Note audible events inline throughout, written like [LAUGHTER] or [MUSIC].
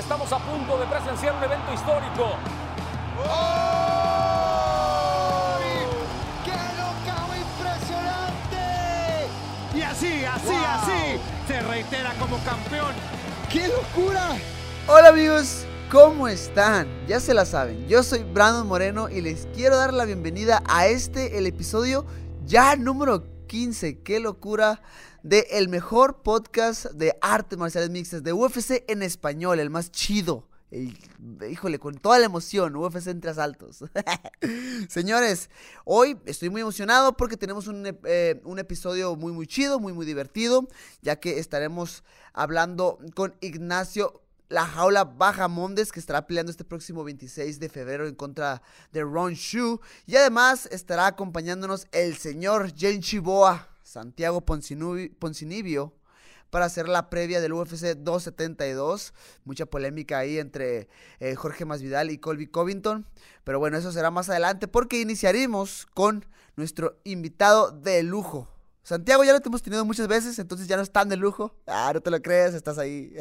Estamos a punto de presenciar un evento histórico. ¡Qué knockout impresionante! Y así, así, Wow. así, se reitera como campeón. ¡Qué locura! Hola amigos, ¿cómo están? Ya se la saben, yo soy Brandon Moreno y les quiero dar la bienvenida a este, el episodio ya número 15. ¡Qué locura! De el mejor podcast de artes marciales mixtas, de UFC en español, el más chido. El- híjole, con toda la emoción, UFC entre asaltos. [LAUGHS] Señores, hoy estoy muy emocionado porque tenemos un, eh, un episodio muy, muy chido, muy, muy divertido, ya que estaremos hablando con Ignacio La Jaula Bajamondes, que estará peleando este próximo 26 de febrero en contra de Ron Shu. Y además estará acompañándonos el señor Jen Chiboa, Santiago Poncinibio, para hacer la previa del UFC 272. Mucha polémica ahí entre eh, Jorge Masvidal y Colby Covington. Pero bueno, eso será más adelante porque iniciaremos con nuestro invitado de lujo. Santiago ya lo hemos tenido muchas veces, entonces ya no es tan de lujo. Ah, no te lo creas, estás ahí.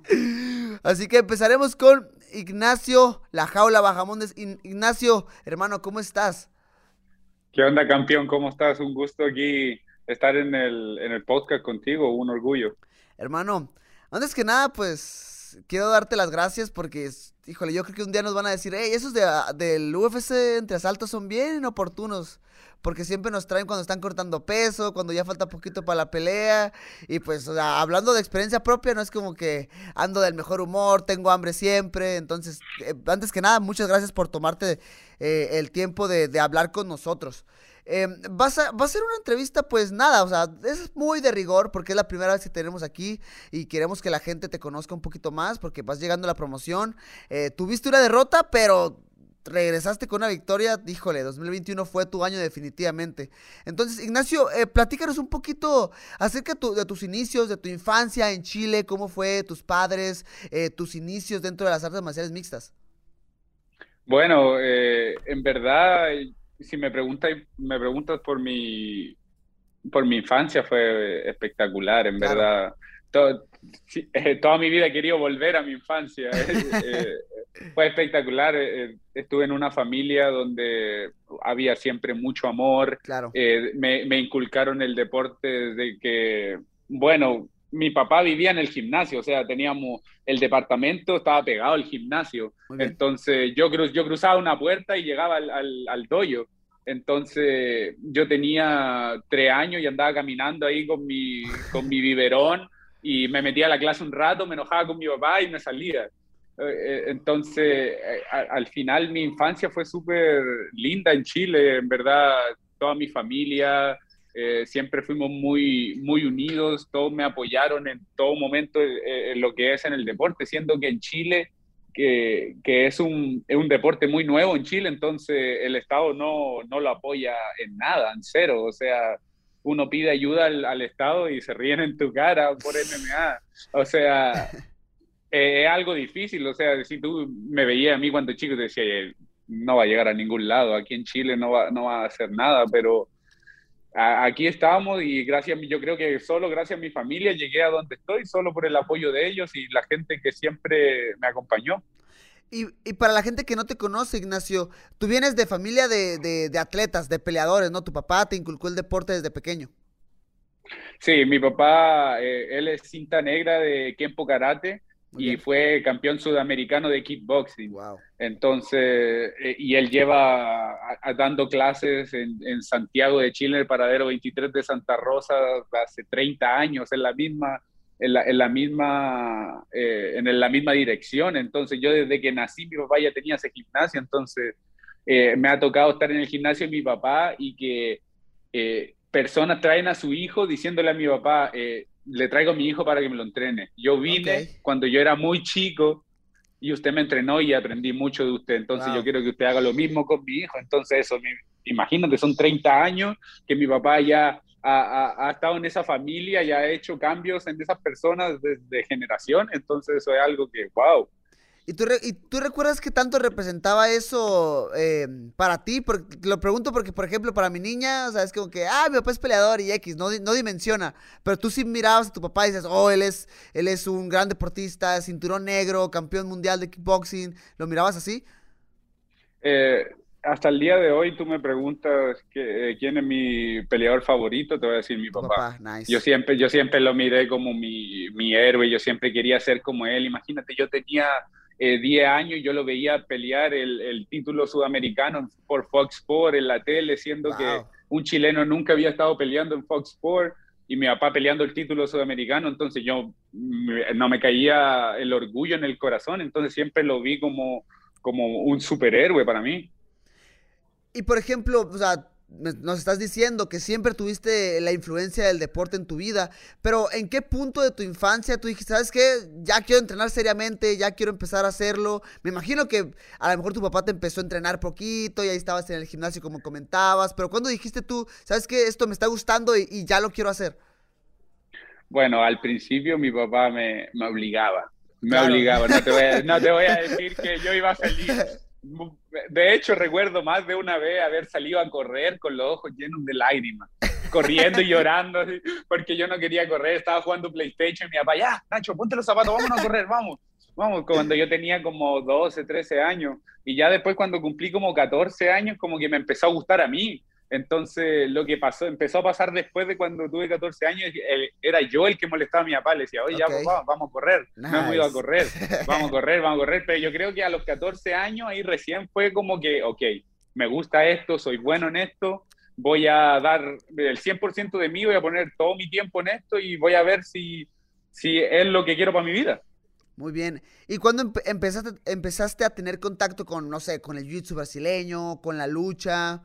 [LAUGHS] Así que empezaremos con Ignacio La Jaula Bajamondes. Ignacio, hermano, ¿cómo estás? ¿Qué onda, campeón? ¿Cómo estás? Un gusto aquí estar en el, en el podcast contigo, un orgullo. Hermano, antes que nada, pues quiero darte las gracias porque, híjole, yo creo que un día nos van a decir, hey, esos de, ah, del UFC entre asaltos son bien inoportunos. Porque siempre nos traen cuando están cortando peso, cuando ya falta poquito para la pelea. Y pues, hablando de experiencia propia, no es como que ando del mejor humor, tengo hambre siempre. Entonces, eh, antes que nada, muchas gracias por tomarte eh, el tiempo de, de hablar con nosotros. Eh, vas a, va a ser una entrevista, pues nada, o sea, es muy de rigor porque es la primera vez que tenemos aquí y queremos que la gente te conozca un poquito más porque vas llegando a la promoción. Eh, tuviste una derrota, pero regresaste con una victoria. Híjole, 2021 fue tu año definitivamente. Entonces, Ignacio, eh, platícanos un poquito acerca de tus inicios, de tu infancia en Chile, cómo fue tus padres, eh, tus inicios dentro de las artes marciales mixtas. Bueno, eh, en verdad, si me preguntas, me preguntas por mi, por mi infancia, fue espectacular, en Claro. verdad. To- sí, eh, toda mi vida he querido volver a mi infancia. Eh, eh, [LAUGHS] fue espectacular. estuve en una familia donde había siempre mucho amor. Claro. Eh, me, me inculcaron el deporte desde que, bueno, mi papá vivía en el gimnasio, o sea, teníamos el departamento, estaba pegado al gimnasio. Entonces yo, yo cruzaba una puerta y llegaba al, al, al dojo. Entonces yo tenía tres años y andaba caminando ahí con mi, con mi biberón y me metía a la clase un rato, me enojaba con mi papá y me salía. Eh, eh, Entonces, eh, al final mi infancia fue súper linda en Chile, en verdad, toda mi familia, eh, siempre fuimos muy, muy unidos, todos me apoyaron en todo momento eh, en lo que es en el deporte, siendo que en Chile, que, que es, un, es un deporte muy nuevo en Chile, entonces el Estado no, no lo apoya en nada, en cero, o sea, uno pide ayuda al, al Estado y se ríen en tu cara por MMA, o sea, [LAUGHS] eh, es algo difícil, o sea, si tú me veías a mí cuando chico, te decía, "Eh, no va a llegar a ningún lado, aquí en Chile no va, no va a hacer nada, pero aquí estamos y gracias, yo creo que solo gracias a mi familia llegué a donde estoy, solo por el apoyo de ellos y la gente que siempre me acompañó. Y, y para la gente que no te conoce, Ignacio, tú vienes de familia de, de- de atletas, de peleadores, ¿no? Tu papá te inculcó el deporte desde pequeño. Sí, mi papá, eh, él es cinta negra de Kempo Karate Muy y bien. fue campeón sudamericano de kickboxing. Wow. Entonces, eh, y él lleva a- a- dando clases en, en Santiago de Chile, en el paradero 23 de Santa Rosa, hace 30 años, en la misma, en la, en la misma, eh, en la misma dirección. Entonces, yo desde que nací, mi papá ya tenía ese gimnasio, entonces eh, me ha tocado estar en el gimnasio de mi papá y que personas traen a su hijo diciéndole a mi papá, eh, le traigo a mi hijo para que me lo entrene. Yo vine cuando yo era muy chico y usted me entrenó y aprendí mucho de usted, entonces yo quiero que usted haga lo mismo con mi hijo. Entonces eso, imagínate, son 30 años que mi papá ya ha, ha, estado en esa familia y ha hecho cambios en esas personas desde generación, entonces eso es algo que, wow, ¿Y tú, ¿Y tú recuerdas qué tanto representaba eso eh, para ti? Porque, lo pregunto porque, por ejemplo, para mi niña, o sea, es como que, ah, mi papá es peleador y X, no, no dimensiona. Pero tú sí mirabas a tu papá y dices, oh, él es, él es un gran deportista, cinturón negro, campeón mundial de kickboxing. ¿Lo mirabas así? Eh, hasta el día de hoy tú me preguntas que, eh, quién es mi peleador favorito, te voy a decir mi papá. Yo siempre, yo siempre lo miré como mi, mi héroe, yo siempre quería ser como él. Imagínate, yo tenía 10 eh, años yo lo veía pelear el, título sudamericano por Fox Sport en la tele, siendo que un chileno nunca había estado peleando en Fox Sport y mi papá peleando el título sudamericano, entonces yo no me caía el orgullo en el corazón, entonces siempre lo vi como, como un superhéroe para mí. Y por ejemplo, o sea, nos estás diciendo que siempre tuviste la influencia del deporte en tu vida, pero ¿en qué punto de tu infancia tú dijiste, sabes qué? Ya quiero entrenar seriamente, ya quiero empezar a hacerlo. Me imagino que a lo mejor tu papá te empezó a entrenar poquito y ahí estabas en el gimnasio como comentabas, pero ¿cuándo dijiste tú, sabes qué? Esto me está gustando y, ya lo quiero hacer? Bueno, al principio mi papá me, obligaba, me obligaba, no te, voy a, no te voy a decir que yo iba a salir [LAUGHS] de hecho, recuerdo más de una vez haber salido a correr con los ojos llenos de lágrimas, corriendo y llorando, porque yo no quería correr, estaba jugando PlayStation y mi papá, ya, Nacho, ponte los zapatos, vamos a correr, vamos. Vamos, cuando yo tenía como 12, 13 años, y ya después cuando cumplí como 14 años, como que me empezó a gustar a mí, entonces, lo que pasó, empezó a pasar después de cuando tuve 14 años, era yo el que molestaba a mi papá, le decía, oye, ya papá, vamos a correr, no hemos ido a correr, [LAUGHS] vamos a correr, vamos a correr, pero yo creo que a los 14 años ahí recién fue como que, ok, me gusta esto, soy bueno en esto, voy a dar el 100% de mí, voy a poner todo mi tiempo en esto y voy a ver si, si es lo que quiero para mi vida. Muy bien. ¿Y cuándo empezaste, empezaste a tener contacto con, no sé, con el jiu-jitsu brasileño, con la lucha?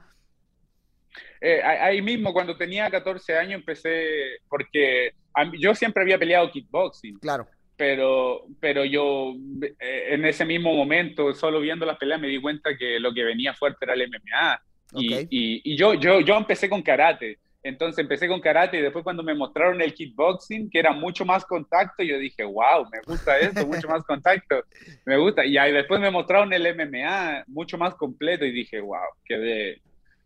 Eh, ahí mismo, cuando tenía 14 años, empecé, porque yo siempre había peleado kickboxing. Claro. Pero, pero yo eh, en ese mismo momento, solo viendo las peleas, me di cuenta que lo que venía fuerte era el MMA. Y, y, yo, yo, yo empecé con karate. Entonces empecé con karate y después cuando me mostraron el kickboxing, que era mucho más contacto, yo dije, wow, me gusta esto, mucho más contacto, me gusta. Y ahí después me mostraron el MMA, mucho más completo y dije, wow, quedé,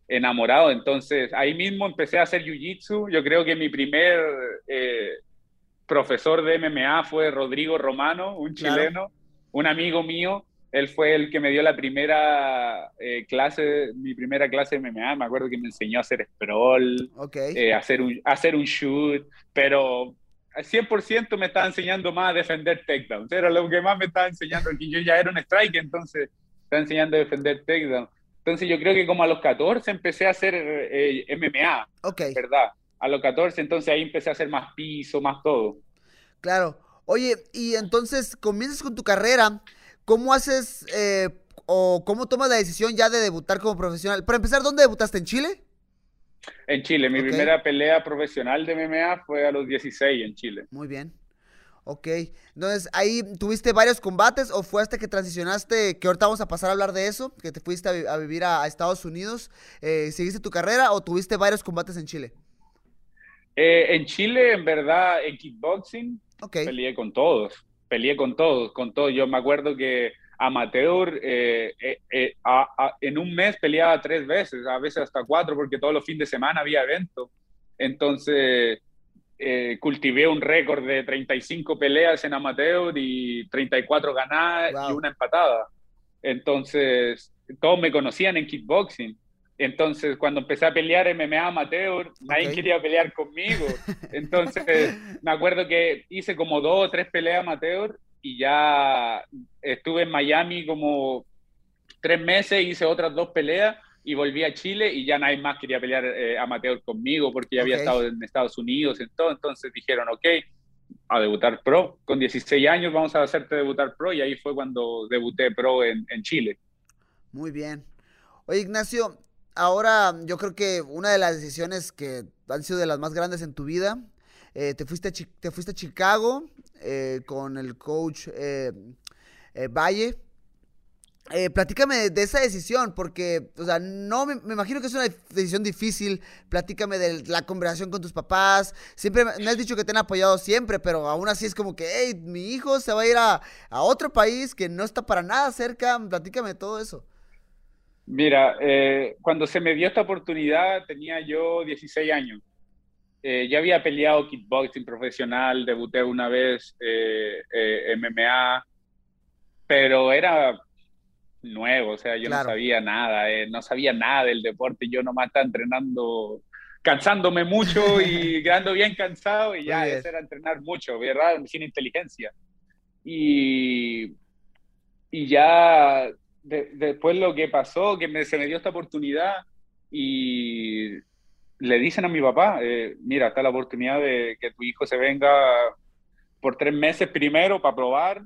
enamorado. Entonces, ahí mismo empecé a hacer jiu-jitsu. Yo creo que mi primer eh, profesor de MMA fue Rodrigo Romano, un chileno, un amigo mío. Él fue el que me dio la primera eh, clase, mi primera clase de MMA. Me acuerdo que me enseñó a hacer sprawl, eh, hacer, un, hacer un shoot, pero al 100% me estaba enseñando más a defender takedowns. Era lo que más me estaba enseñando, que yo ya era un strike, entonces estaba enseñando a defender takedowns. Entonces yo creo que como a los 14 empecé a hacer eh, MMA, ¿verdad? A los 14, entonces ahí empecé a hacer más piso, más todo. Claro. Oye, y entonces comienzas con tu carrera, ¿cómo haces eh, o cómo tomas la decisión ya de debutar como profesional? Para empezar, ¿dónde debutaste? ¿En Chile? En Chile, mi primera pelea profesional de MMA fue a los 16 en Chile. Muy bien. Ok, entonces ahí tuviste varios combates o fue hasta que transicionaste, que ahorita vamos a pasar a hablar de eso, que te fuiste a, vivir a, Estados Unidos, eh, ¿seguiste tu carrera o tuviste varios combates en Chile? Eh, en Chile, en verdad, en kickboxing, peleé con todos, peleé con todos, con todos. Yo me acuerdo que amateur, eh, en un mes peleaba tres veces, a veces hasta cuatro, porque todos los fines de semana había eventos. Entonces, eh, cultivé un récord de 35 peleas en amateur y 34 ganadas y una empatada. Entonces, todos me conocían en kickboxing. Entonces, cuando empecé a pelear MMA amateur, nadie quería pelear conmigo. Entonces, [LAUGHS] me acuerdo que hice como dos o tres peleas amateur y ya estuve en Miami como tres meses, hice otras dos peleas y volví a Chile y ya nadie más quería pelear eh, amateur conmigo porque ya había estado en Estados Unidos y todo. Entonces dijeron, ok, a debutar pro. Con 16 años vamos a hacerte debutar pro y ahí fue cuando debuté pro en, en Chile. Muy bien. Oye, Ignacio, ahora yo creo que una de las decisiones que han sido de las más grandes en tu vida, eh, te, fuiste a te fuiste a Chicago eh, con el coach eh, Valle. Eh, platícame de esa decisión, porque, o sea, no me, imagino que es una decisión difícil. Platícame de la conversación con tus papás. Siempre me has dicho que te han apoyado siempre, pero aún así es como que, hey, mi hijo se va a ir a, otro país que no está para nada cerca. Platícame de todo eso. Mira, eh, cuando se me dio esta oportunidad tenía yo 16 años. Eh, ya había peleado kickboxing profesional, debuté una vez MMA, pero era nuevo, o sea, yo no sabía nada, eh, no sabía nada del deporte, yo nomás estaba entrenando, cansándome mucho y [LAUGHS] quedando bien cansado y ya, eso era entrenar mucho, ¿verdad? Sin inteligencia. Y, y ya después lo que pasó, que me, se me dio esta oportunidad y le dicen a mi papá, eh, mira, está la oportunidad de que tu hijo se venga por tres meses primero para probar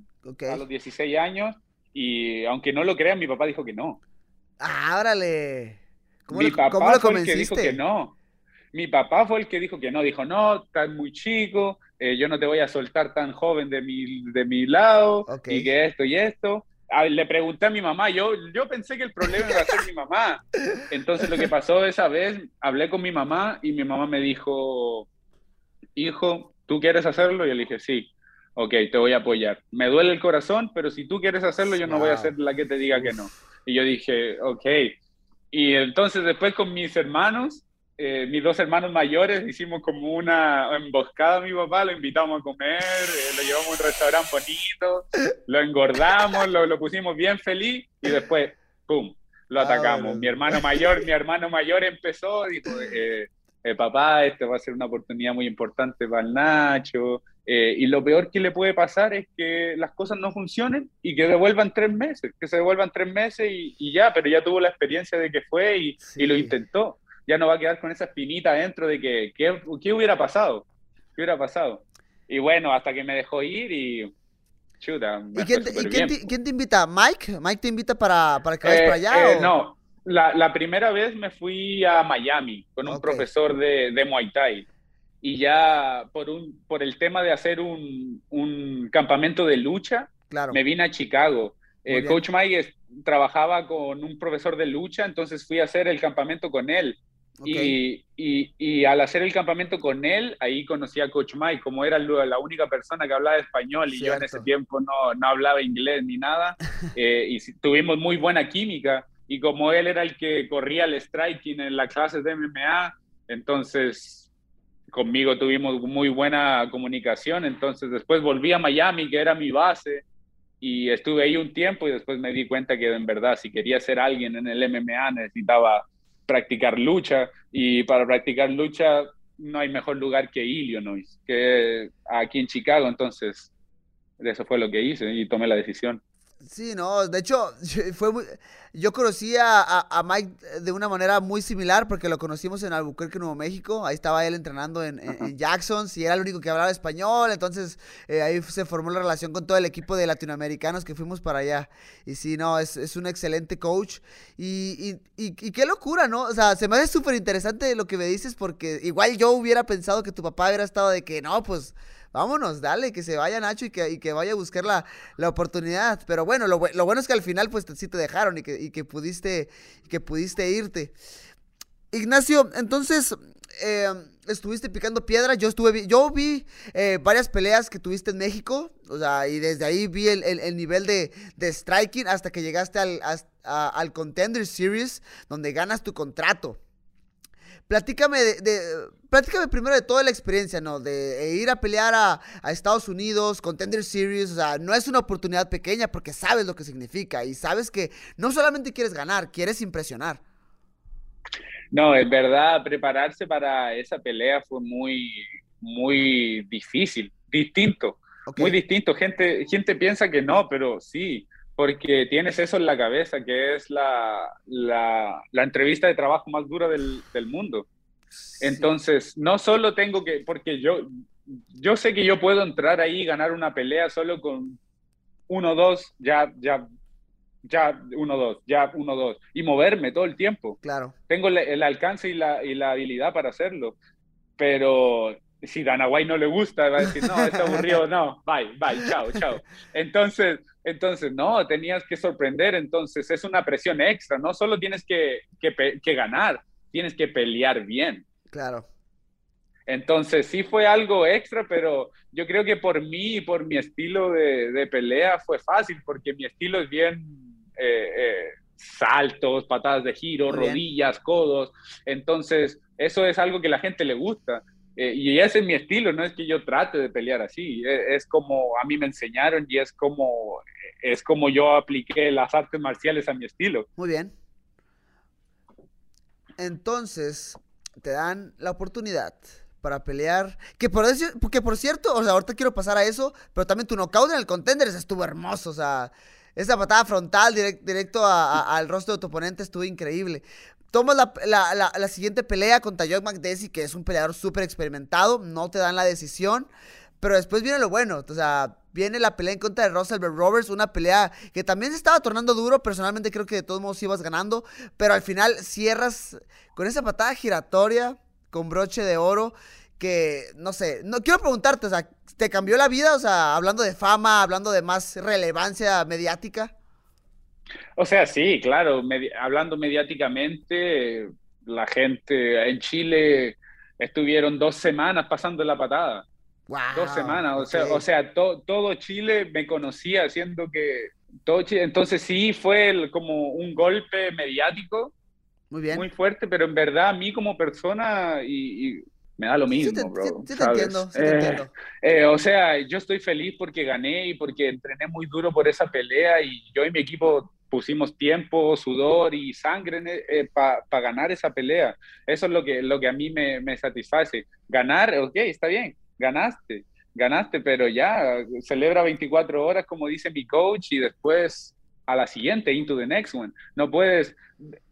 a los 16 años y aunque no lo crean, mi papá dijo que no. Ah, ¿Cómo mi papá fue el que dijo que no. Mi papá fue el que dijo que no. Dijo, no, estás muy chico, eh, yo no te voy a soltar tan joven de mi, de mi lado, y que esto y esto. le pregunté a mi mamá, yo, yo pensé que el problema iba a ser mi mamá. [LAUGHS] Entonces lo que pasó esa vez, hablé con mi mamá y mi mamá me dijo, hijo, ¿tú quieres hacerlo? Y yo le dije, sí ok, te voy a apoyar. Me duele el corazón, pero si tú quieres hacerlo, yo no voy a ser la que te diga que no. Y yo dije, ok. Y entonces después con mis hermanos, eh, mis dos hermanos mayores, hicimos como una emboscada a mi papá, lo invitamos a comer, eh, lo llevamos a un restaurante bonito, lo engordamos, lo, lo pusimos bien feliz y después, ¡pum!, lo ah, atacamos. mi hermano mayor, mi hermano mayor empezó, dijo, eh, eh, papá, esto va a ser una oportunidad muy importante para el Nacho, eh, y lo peor que le puede pasar es que las cosas no funcionen y que devuelvan tres meses, que se devuelvan tres meses y, ya, pero ya tuvo la experiencia de que fue y, lo intentó. Ya no va a quedar con esa espinita dentro de que, ¿qué hubiera pasado? ¿Qué hubiera pasado? Y bueno, hasta que me dejó ir y... Chuta, ¿Y, quién te, invita? ¿Mike? ¿Mike te invita para, para que vayas para allá? Eh, no, la, la, primera vez me fui a Miami con un profesor de, de, Muay Thai y ya por, un, por el tema de hacer un, un campamento de lucha, me vine a Chicago. Eh, Coach Mike trabajaba con un profesor de lucha, entonces fui a hacer el campamento con él. Y, y, y, al hacer el campamento con él, ahí conocí a Coach Mike, como era la única persona que hablaba español y yo en ese tiempo no, no hablaba inglés ni nada, [LAUGHS] eh, y tuvimos muy buena química. Y como él era el que corría el striking en las clases de MMA, entonces conmigo tuvimos muy buena comunicación, entonces después volví a Miami, que era mi base, y estuve ahí un tiempo y después me di cuenta que en verdad si quería ser alguien en el MMA necesitaba practicar lucha y para practicar lucha no hay mejor lugar que Illinois, que aquí en Chicago, entonces eso fue lo que hice y tomé la decisión. Sí, no, de hecho, [LAUGHS] fue muy, yo conocí a, Mike de una manera muy similar porque lo conocimos en Albuquerque, Nuevo México. Ahí estaba él entrenando en, Jackson y era el único que hablaba español. Entonces eh, ahí se formó la relación con todo el equipo de latinoamericanos que fuimos para allá. Y sí, no, es, es un excelente coach. Y, y, y, qué locura, ¿no? O sea, se me hace súper interesante lo que me dices porque igual yo hubiera pensado que tu papá hubiera estado de que no, pues vámonos, dale, que se vaya Nacho y que, que vaya a buscar la, oportunidad. Pero bueno, lo, bueno es que al final pues sí te dejaron y que, pudiste, que pudiste irte. Ignacio, entonces, eh, estuviste picando piedra, yo estuve, yo vi eh, varias peleas que tuviste en México, o sea, y desde ahí vi el, nivel de, striking hasta que llegaste al, al Contender Series, donde ganas tu contrato. Platícame de, platícame primero de toda la experiencia, ¿no? De ir a pelear a, Estados Unidos, Contender Series, o sea, no es una oportunidad pequeña porque sabes lo que significa y sabes que no solamente quieres ganar, quieres impresionar. No, es verdad, prepararse para esa pelea fue muy, muy difícil, distinto, muy distinto. Gente, gente piensa que no, pero sí porque tienes eso en la cabeza, que es la, la, entrevista de trabajo más dura del, del mundo. Entonces, no solo tengo que, porque yo, yo sé que yo puedo entrar ahí y ganar una pelea solo con uno, dos, ya, ya, ya, uno, dos, ya, uno, dos, y moverme todo el tiempo. Claro. Tengo el, el alcance y la, y la habilidad para hacerlo, pero si Dana White no le gusta, va a decir, no, está aburrido, no, bye, bye, chao, chao. [LAUGHS] Entonces, Entonces, no, tenías que sorprender, entonces es una presión extra, no solo tienes que, que, ganar, tienes que pelear bien. Claro. Entonces sí fue algo extra, pero yo creo que por mí y por mi estilo de, de pelea fue fácil, porque mi estilo es bien eh, eh, saltos, patadas de giro, rodillas, codos. Entonces eso es algo que la gente le gusta. Eh, y ese es mi estilo, no es que yo trate de pelear así, e, es, como a mí me enseñaron y es como, es como yo apliqué las artes marciales a mi estilo. Muy bien. Entonces, te dan la oportunidad para pelear. Que por, que por cierto, o sea, ahorita quiero pasar a eso, pero también tu knockout en el contender estuvo hermoso, o sea, esa patada frontal directo al rostro de tu oponente estuvo increíble. Tomas la, siguiente pelea contra Joe McDessie, que es un peleador súper experimentado. No te dan la decisión. Pero después viene lo bueno. O sea, viene la pelea en contra de Russell Roberts. Una pelea que también se estaba tornando duro. Personalmente creo que de todos modos ibas ganando. Pero al final cierras con esa patada giratoria. Con broche de oro. Que no sé. No quiero preguntarte, o sea, ¿te cambió la vida? O sea, hablando de fama, hablando de más relevancia mediática. O sea, sí, claro, hablando mediáticamente, la gente en Chile estuvieron dos semanas pasando la patada. dos semanas, o sea, o sea todo Chile me conocía, haciendo que todo Chile, entonces sí fue como un golpe mediático muy, bien. muy fuerte, pero en verdad a mí como persona y, me da lo mismo, bro. Sí, te entiendo, sí te eh, entiendo. Eh, o sea, yo estoy feliz porque gané y porque entrené muy duro por esa pelea y yo y mi equipo pusimos tiempo, sudor y sangre eh, para ganar esa pelea. Eso es lo que, lo que a mí me, me, satisface. Ganar, ok, está bien, ganaste, ganaste, pero ya celebra 24 horas como dice mi coach y después a la siguiente, into the next one. No puedes,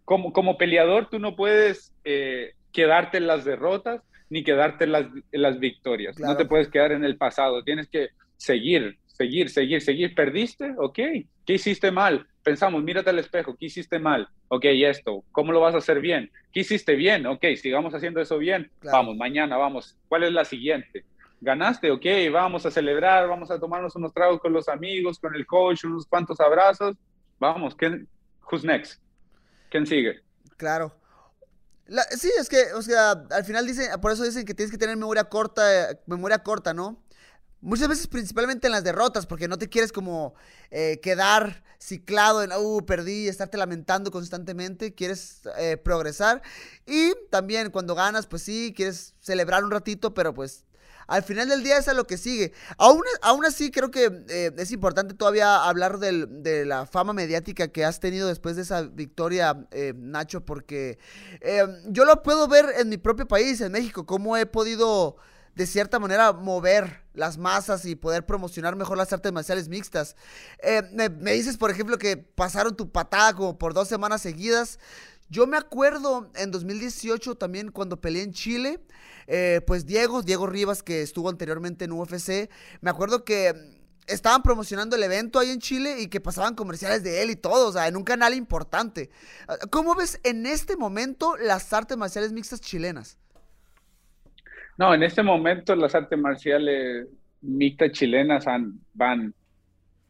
como, como peleador, tú no puedes eh, quedarte en las derrotas ni quedarte en las, las victorias. No te puedes quedar en el pasado, tienes que seguir, seguir, seguir, seguir. ¿Perdiste? Ok. ¿Qué hiciste mal? Pensamos, mírate al espejo, ¿qué hiciste mal? Ok, esto, ¿cómo lo vas a hacer bien? ¿Qué hiciste bien? Ok, sigamos haciendo eso bien. Vamos, mañana vamos. ¿Cuál es la siguiente? Ganaste, ok, vamos a celebrar, vamos a tomarnos unos tragos con los amigos, con el coach, unos cuantos abrazos. Vamos, ¿quién, who's next? ¿Quién sigue? Claro. sí, es que, o sea, al final dicen, por eso dicen que tienes que tener memoria corta, memoria corta, ¿no? Muchas veces, principalmente en las derrotas, porque no te quieres como eh, quedar ciclado en, uh, perdí, estarte lamentando constantemente, quieres eh, progresar. Y también cuando ganas, pues sí, quieres celebrar un ratito, pero pues al final del día es a lo que sigue. Aún, aún así, creo que eh, es importante todavía hablar de la fama mediática que has tenido después de esa victoria, Nacho, porque yo lo puedo ver en mi propio país, en México, cómo he podido de cierta manera mover las masas y poder promocionar mejor las artes marciales mixtas. Eh, me, dices, por ejemplo, que pasaron tu patada como por dos semanas seguidas. Yo me acuerdo en 2018 también cuando peleé en Chile, eh, pues Diego, Diego Rivas, que estuvo anteriormente en UFC, me acuerdo que estaban promocionando el evento ahí en Chile y que pasaban comerciales de él y todo, o sea, en un canal importante. ¿Cómo ves en este momento las artes marciales mixtas chilenas? No, en este momento las artes marciales mixtas chilenas van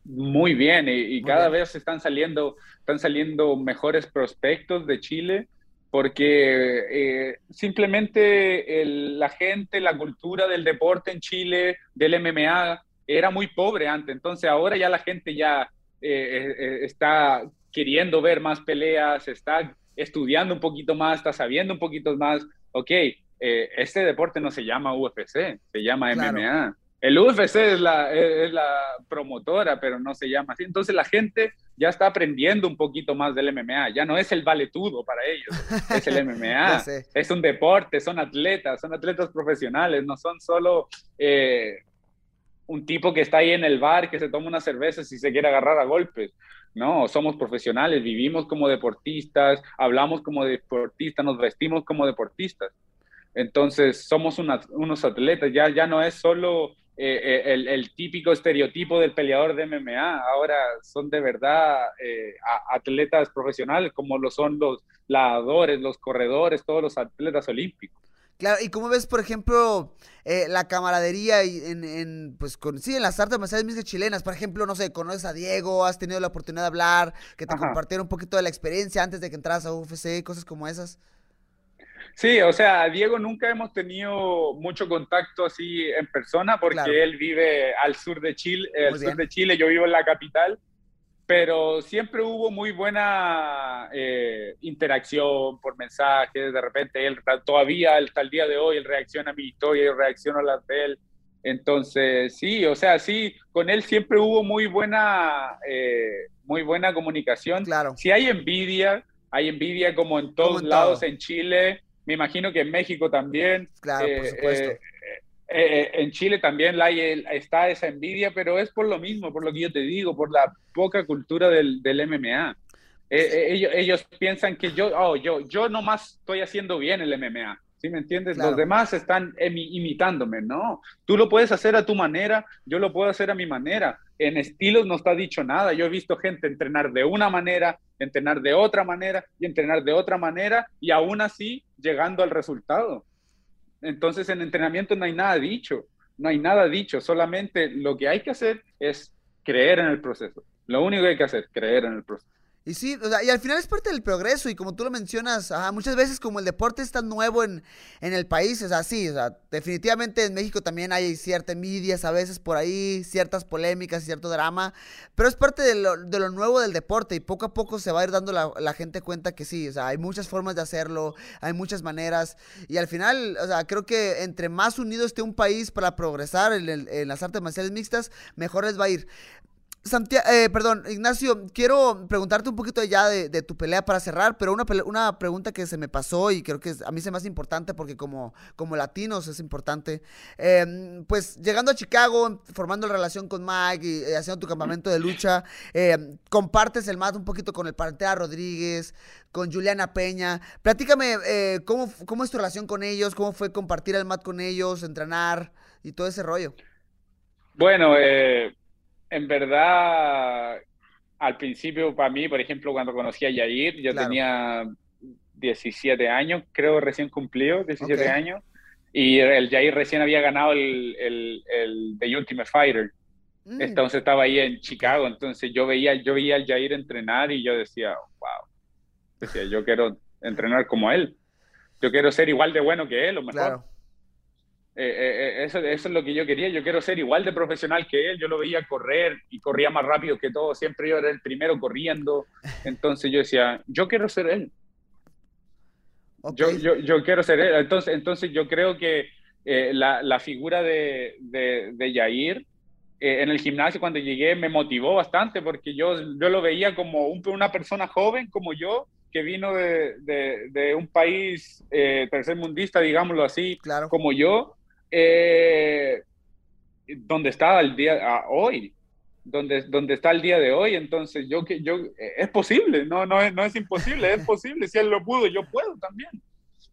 muy bien y, cada vez están saliendo, están saliendo mejores prospectos de Chile porque eh, simplemente la gente, la cultura del deporte en Chile, del MMA, era muy pobre antes. Entonces ahora ya la gente ya eh, eh, está queriendo ver más peleas, está estudiando un poquito más, está sabiendo un poquito más. Ok, eh, este deporte no se llama UFC, se llama MMA. El UFC es la, es la promotora, pero no se llama así. Entonces la gente ya está aprendiendo un poquito más del MMA. Ya no es el valetudo para ellos, es el [LAUGHS] MMA. es un deporte, son atletas, son atletas profesionales, no son solo eh, un tipo que está ahí en el bar que se toma una cerveza si se quiere agarrar a golpes. No, somos profesionales, vivimos como deportistas, hablamos como deportistas, nos vestimos como deportistas. Entonces, somos unos atletas, ya, ya no es solo eh, eh, el, típico estereotipo del peleador de MMA, ahora son de verdad eh, atletas profesionales, como lo son los ladadores, los corredores, todos los atletas olímpicos. Claro, ¿y cómo ves, por ejemplo, eh, la camaradería y en, en, pues, con, sí, en las artes marciales chilenas? Por ejemplo, no sé, conoces a Diego, has tenido la oportunidad de hablar, que te compartieron un poquito de la experiencia antes de que entras a UFC, cosas como esas. Sí, o sea, Diego nunca hemos tenido mucho contacto así en persona porque él vive al sur de Chile, al sur de Chile, yo vivo en la capital pero siempre hubo muy buena eh, interacción por mensajes, de repente él todavía hasta el día de hoy él reacciona a mi historia, yo reacciono a las de él, entonces sí, o sea, sí, con él siempre hubo muy buena, eh, muy buena comunicación. Claro. Si hay envidia, hay envidia como en todos lados en Chile, me imagino que en México también. Claro, por eh, supuesto. Eh, eh, en Chile también hay, está esa envidia, pero es por lo mismo, por lo que yo te digo, por la poca cultura del, del MMA. Eh, ellos, ellos, piensan que yo, oh, yo, yo nomás estoy haciendo bien el MMA. ¿Sí me entiendes? Los demás están imitándome, ¿no? Tú lo puedes hacer a tu manera, yo lo puedo hacer a mi manera. En estilos no está dicho nada. Yo he visto gente entrenar de una manera, entrenar de otra manera y entrenar de otra manera y aún así llegando al resultado. Entonces en entrenamiento no hay nada dicho, no hay nada dicho, solamente lo que hay que hacer es creer en el proceso. Lo único que hay que hacer, creer en el proceso. Y sí, y al final es parte del progreso y como tú lo mencionas, muchas veces como el deporte es tan nuevo en, en el país, o sea, sí, o sea, definitivamente en México también hay cierta envidia a veces por ahí, ciertas polémicas, cierto drama, pero es parte de lo, de lo nuevo del deporte y poco a poco se va a ir dando la, la, gente cuenta que sí, o sea, hay muchas formas de hacerlo, hay muchas maneras y al final, o sea, creo que entre más unido esté un país para progresar en, en las artes marciales mixtas, mejor les va a ir. Santiago, eh, perdón, Ignacio, quiero preguntarte un poquito ya de, tu pelea para cerrar, pero una, una, pregunta que se me pasó y creo que a mí se me hace importante porque como, como latinos es importante. Em, pues llegando a Chicago, formando la relación con Mike y, eh, haciendo tu campamento de lucha, em, compartes el mat un poquito con el Pantea Rodríguez, con Juliana Peña. Platícame eh, ¿cómo, cómo es tu relación con ellos, cómo fue compartir el mat con ellos, entrenar y todo ese rollo. Bueno, eh en verdad, al principio para mí, por ejemplo, cuando conocí a Yair, yo tenía 17 años, creo recién cumplido, 17 años, y el Yair recién había ganado el, el, el The Ultimate Fighter. Mm. Entonces estaba ahí en Chicago, entonces yo veía, yo veía al Jair entrenar y yo decía, wow, decía, yo quiero entrenar como él, yo quiero ser igual de bueno que él o mejor. Eh, eh, eh, eso, eso, es lo que yo quería. Yo quiero ser igual de profesional que él. Yo lo veía correr y corría más rápido que todo. Siempre yo era el primero corriendo. Entonces yo decía, yo quiero ser él. Yo, yo, yo, quiero ser él. Entonces, entonces yo creo que la, la, figura de, de, de Yair en el gimnasio cuando llegué me motivó bastante porque yo, yo lo veía como un, una persona joven como yo que vino de, de, un país tercermundista, digámoslo así, claro. como yo, eh, donde está el día hoy, donde, donde está el día de hoy. Entonces, yo que yo es posible, no, no, es, no es imposible, es posible. Si él lo pudo, yo puedo también.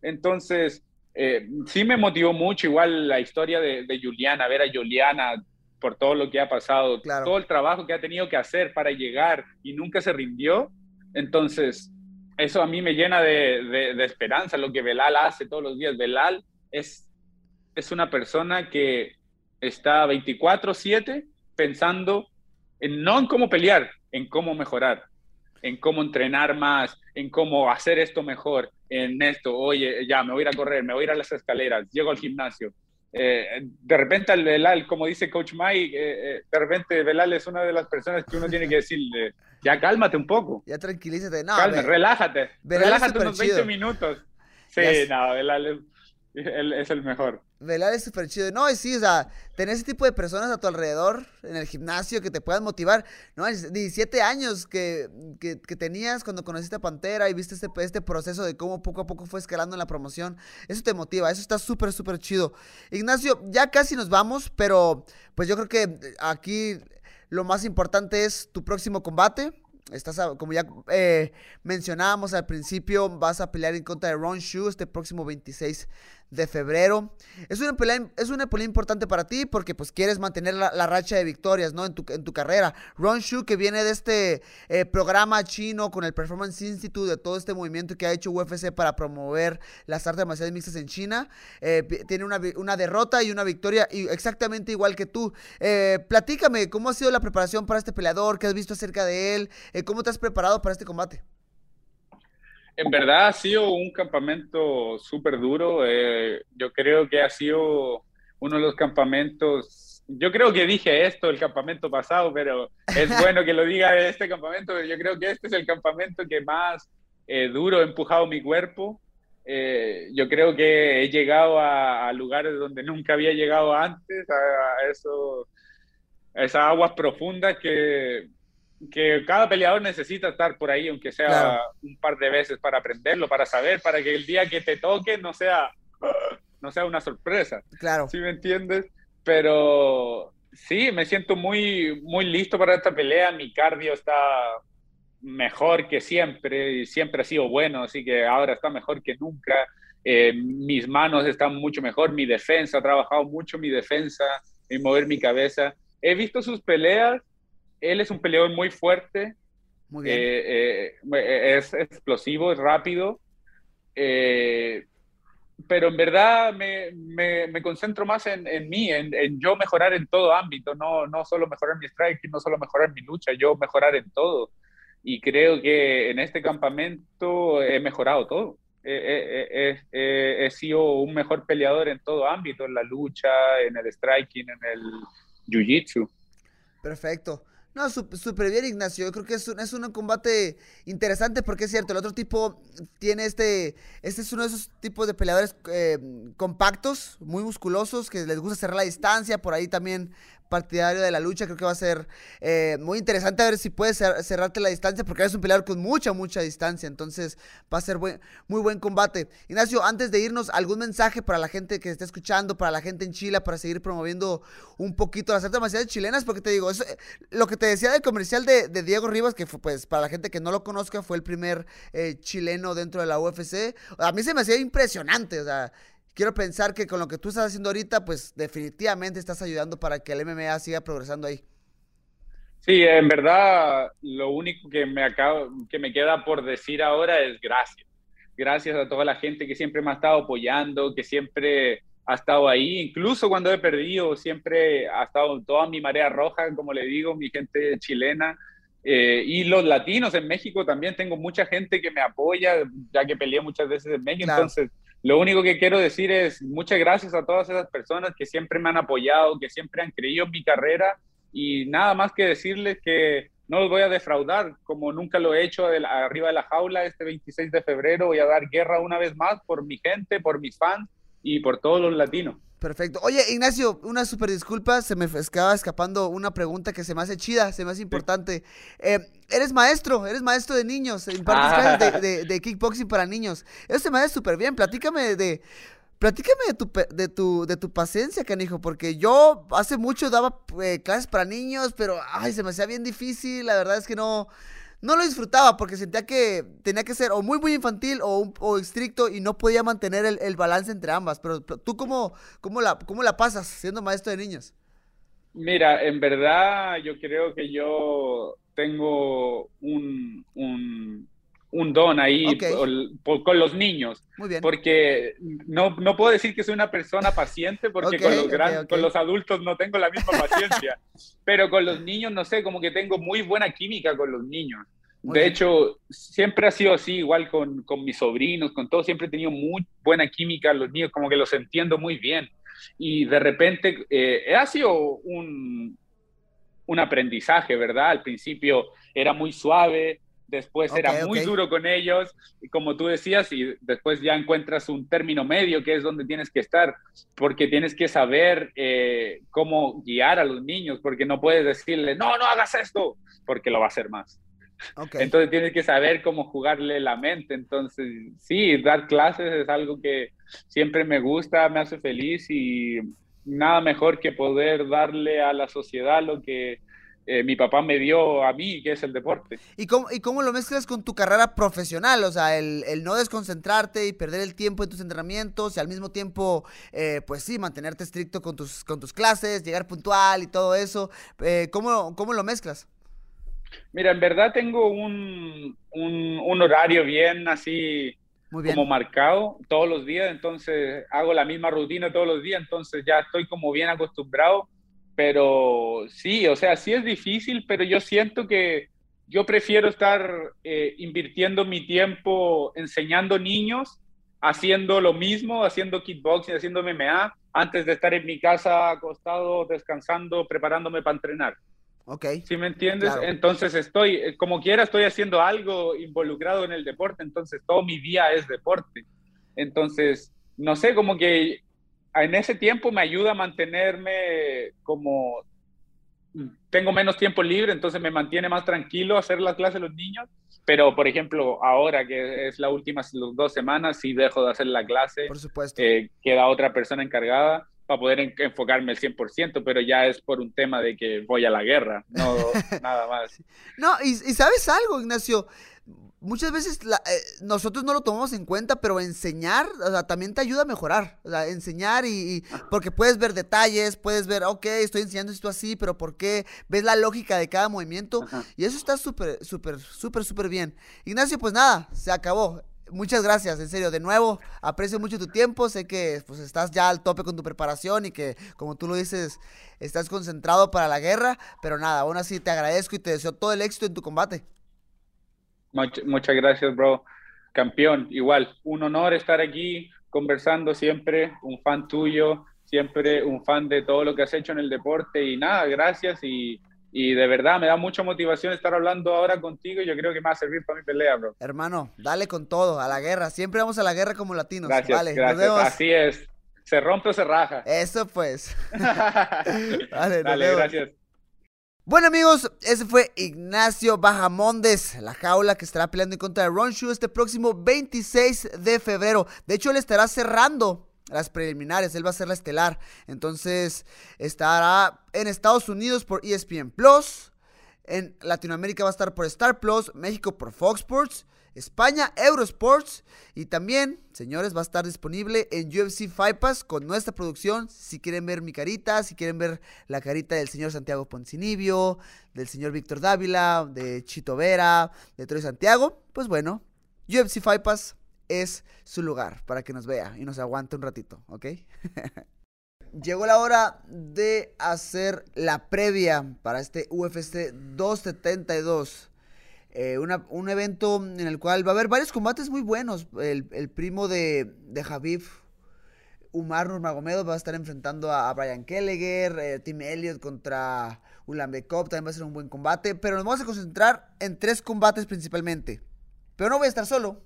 Entonces, eh, sí me motivó mucho igual la historia de, de, Juliana, ver a Juliana por todo lo que ha pasado, todo el trabajo que ha tenido que hacer para llegar y nunca se rindió. Entonces, eso a mí me llena de, de, de esperanza, lo que Belal hace todos los días. Belal es es una persona que está 24/7 pensando en, no en cómo pelear, en cómo mejorar, en cómo entrenar más, en cómo hacer esto mejor, en esto, oye, ya me voy a ir a correr, me voy a ir a las escaleras, llego al gimnasio. Eh, de repente al Belal, como dice Coach Mike, eh, eh, de repente Belal es una de las personas que uno tiene que decirle, ya cálmate un poco. Ya tranquilízate, no. relájate, relájate unos 20 minutos. Sí, no, Belal es él es el mejor. Velar es súper chido. No, y sí, o sea, tener ese tipo de personas a tu alrededor en el gimnasio que te puedan motivar. No, 17 años que, que, tenías cuando conociste a Pantera y viste este, este proceso de cómo poco a poco fue escalando en la promoción. Eso te motiva, eso está súper, súper chido. Ignacio, ya casi nos vamos, pero pues yo creo que aquí lo más importante es tu próximo combate. estás, como ya eh, mencionábamos al principio, vas a pelear en contra de Ron Shu este próximo 26 de febrero. Es una pelea, es una pelea importante para ti porque pues quieres mantener la, racha de victorias, ¿no? En tu, en tu carrera. Ron Shu, que viene de este eh, programa chino con el Performance Institute, de todo este movimiento que ha hecho UFC para promover las artes marciales mixtas en China, eh, tiene una, derrota y una victoria y exactamente igual que tú. Eh, platícame, ¿cómo ha sido la preparación para este peleador? ¿Qué has visto acerca de él? ¿Cómo te has preparado para este combate? En verdad ha sido un campamento súper duro. Eh, yo creo que ha sido uno de los campamentos. Yo creo que dije esto el campamento pasado, pero es [LAUGHS] bueno que lo diga de este campamento. Yo creo que este es el campamento que más eh, duro ha empujado mi cuerpo. Eh, yo creo que he llegado a, lugares donde nunca había llegado antes, a, eso, a esas aguas profundas que que cada peleador necesita estar por ahí, aunque sea un par de veces para aprenderlo, para saber, para que el día que te toque no sea, no sea una sorpresa. Claro. ¿Sí me entiendes? Pero sí, me siento muy, muy listo para esta pelea. Mi cardio está mejor que siempre y siempre ha sido bueno, así que ahora está mejor que nunca. Eh, mis manos están mucho mejor, mi defensa, ha trabajado mucho mi defensa en mover mi cabeza. He visto sus peleas él es un peleador muy fuerte. Muy bien. Eh, eh, es explosivo, es rápido. Eh, pero en verdad me, me, concentro más en, en mí, en, en, yo mejorar en todo ámbito, no, no solo mejorar mi strike, no solo mejorar mi lucha, yo mejorar en todo. Y creo que en este campamento he mejorado todo. he sido un mejor peleador en todo ámbito, en la lucha, en el striking, en el jiu-jitsu. Perfecto. No, súper bien, Ignacio. Yo creo que es un, es un combate interesante porque es cierto, el otro tipo tiene este. Este es uno de esos tipos de peleadores eh, compactos, muy musculosos, que les gusta cerrar la distancia. Por ahí también partidario de la lucha. Creo que va a ser eh, muy interesante a ver si puedes cerrarte la distancia, porque eres un peleador con mucha, mucha distancia. Entonces va a ser muy buen combate. Ignacio, antes de irnos, ¿algún mensaje para la gente que está escuchando, para la gente en Chile, para seguir promoviendo un poquito las artes marciales chilenas? Porque te digo, eso, lo que te decía del comercial de, Diego Rivas, que fue, pues, para la gente que no lo conozca, fue el primer eh, chileno dentro de la UFC. A mí se me hacía impresionante, o sea quiero pensar que con lo que tú estás haciendo ahorita, pues definitivamente estás ayudando para que el MMA siga progresando ahí. Sí, en verdad, lo único que me, acabo, que me queda por decir ahora es gracias. Gracias a toda la gente que siempre me ha estado apoyando, que siempre ha estado ahí, incluso cuando he perdido, siempre ha estado toda mi marea roja, como le digo, mi gente chilena. Eh, y los latinos en México también, tengo mucha gente que me apoya, ya que peleé muchas veces en México, entonces lo único que quiero decir es muchas gracias a todas esas personas que siempre me han apoyado, que siempre han creído en mi carrera y nada más que decirles que no los voy a defraudar, como nunca lo he hecho arriba de la jaula este 26 de febrero, voy a dar guerra una vez más por mi gente, por mis fans y por todos los latinos. Perfecto. Oye, Ignacio, una super disculpa, se me estaba escapando una pregunta que se me hace chida, se me hace importante. Eh, eres maestro, eres maestro de niños, [LAUGHS] en ah. de, de, kickboxing para niños. Eso se me hace súper bien, platícame de... Platícame de tu, de tu, de tu paciencia, canijo, porque yo hace mucho daba eh, clases para niños, pero ay, se me hacía bien difícil, la verdad es que no, no lo disfrutaba porque sentía que tenía que ser o muy, muy infantil o, o estricto y no podía mantener el, balance entre ambas. Pero, tú, cómo, cómo, la, ¿cómo la pasas siendo maestro de niños? Mira, en verdad yo creo que yo tengo un, un, don ahí con los niños. Muy bien. Porque no, no, puedo decir que soy una persona paciente porque con, los con los adultos no tengo la misma paciencia. [LAUGHS] pero con los niños, no sé, como que tengo muy buena química con los niños de hecho, siempre ha sido así, igual con, con, mis sobrinos, con todos, siempre he tenido muy buena química, los niños como que los entiendo muy bien. Y de repente eh, ha sido un, un aprendizaje, ¿verdad? Al principio era muy suave, después era muy duro con ellos, y como tú decías, y después ya encuentras un término medio que es donde tienes que estar, porque tienes que saber eh, cómo guiar a los niños, porque no puedes decirle, no, no hagas esto, porque lo va a hacer más. Entonces tienes que saber cómo jugarle la mente. Entonces, sí, dar clases es algo que siempre me gusta, me hace feliz y nada mejor que poder darle a la sociedad lo que, eh, mi papá me dio a mí, que es el deporte. ¿Y cómo, ¿Y cómo lo mezclas con tu carrera profesional? O sea, el, el no desconcentrarte y perder el tiempo en tus entrenamientos y al mismo tiempo, eh, pues sí, mantenerte estricto con tus, con tus clases, llegar puntual y todo eso. Eh, ¿cómo, ¿Cómo lo mezclas? Mira, en verdad tengo un, un, un horario bien así Muy bien. como marcado todos los días, entonces hago la misma rutina todos los días, entonces ya estoy como bien acostumbrado pero sí, o sea, sí es difícil, pero yo siento que yo prefiero estar eh, invirtiendo mi tiempo enseñando niños, haciendo lo mismo, haciendo kickboxing, haciendo MMA, antes de estar en mi casa acostado, descansando, preparándome para entrenar. Ok. ¿Sí me entiendes? Claro. Entonces estoy, eh, como quiera, estoy haciendo algo involucrado en el deporte, entonces todo mi día es deporte. Entonces, no sé, como que en ese tiempo me ayuda a mantenerme como tengo menos tiempo libre, entonces me mantiene más tranquilo hacer las clases de los niños. Pero, por ejemplo, ahora que es la última dos semanas, si dejo de hacer la clase, por supuesto. Eh, queda otra persona encargada para poder en enfocarme al 100%, pero ya es por un tema de que voy a la guerra, no [LAUGHS] nada más. No, y, y sabes algo, Ignacio, muchas veces la, eh, nosotros no lo tomamos en cuenta, pero enseñar, o sea, también te ayuda a mejorar. O sea, enseñar y, y, porque puedes ver detalles, puedes ver, ok, estoy enseñando esto así, pero ¿por qué? Ves la lógica de cada movimiento Ajá. y eso está súper, súper, súper, súper bien. Ignacio, pues nada, se acabó. Muchas gracias, en serio, de nuevo, aprecio mucho tu tiempo, sé que pues estás ya al tope con tu preparación y que, como tú lo dices, estás concentrado para la guerra, pero nada, aún así te agradezco y te deseo todo el éxito en tu combate. Muchas gracias, bro. Campeón, igual, un honor estar aquí conversando siempre, un fan tuyo, siempre un fan de todo lo que has hecho en el deporte y nada, gracias y, y de verdad me da mucha motivación estar hablando ahora contigo y yo creo que me va a servir para mi pelea, bro. Hermano, dale con todo, a la guerra, siempre vamos a la guerra como latinos. Gracias, vale, gracias. Así es, se rompe o se raja. Eso pues. [LAUGHS] vale, dale gracias. Bueno amigos, ese fue Ignacio Bajamondes, la jaula que estará peleando en contra de Ron Shu este próximo 26 de febrero. De hecho, él estará cerrando las preliminares, él va a ser la estelar. Entonces, estará en Estados Unidos por ESPN Plus, en Latinoamérica va a estar por Star Plus, México por Fox Sports, España, Eurosports y también, señores, va a estar disponible en UFC Fight Pass con nuestra producción. Si quieren ver mi carita, si quieren ver la carita del señor Santiago Poncinibio, del señor Víctor Dávila, de Chito Vera, de Troy Santiago, pues bueno, UFC Fight Pass es su lugar para que nos vea y nos aguante un ratito, ¿ok? [LAUGHS] Llegó la hora de hacer la previa para este UFC 272. Eh, un evento en el cual va a haber varios combates muy buenos. El, primo de, de Javib, Umar Nurmagomedov, va a estar enfrentando a, Brian Kelleher. Eh, Tim Elliott contra Ulanbekov también va a ser un buen combate. Pero nos vamos a concentrar en tres combates principalmente. Pero no voy a estar solo.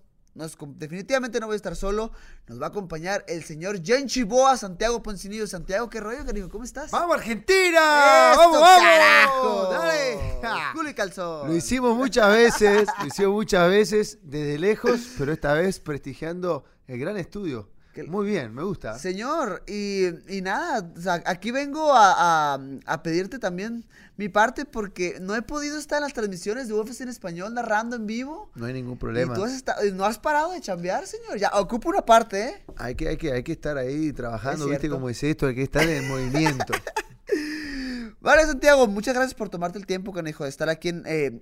Definitivamente no voy a estar solo. Nos va a acompañar el señor Jen Chiboa, Santiago Poncinillo. Santiago, ¿qué rollo, cariño? ¿Cómo estás? ¡Vamos, Argentina! ¡Esto, ¡Vamos, vamos! carajo! ¡Dale! [LAUGHS] ¡Culo y calzón! Lo hicimos muchas veces, lo hicimos muchas veces desde lejos, pero esta vez prestigiando el gran estudio. Muy bien, me gusta. Señor, y, y nada, o sea, aquí vengo a, a, a, pedirte también mi parte porque no he podido estar en las transmisiones de UFC en español narrando en vivo. No hay ningún problema. Y tú has estado, no has parado de chambear, señor. Ya, ocupa una parte, ¿eh? Hay que, hay que, hay que estar ahí trabajando, ¿viste cómo es esto? Hay que estar en movimiento. [LAUGHS] vale, Santiago, muchas gracias por tomarte el tiempo, conejo, de estar aquí en, eh,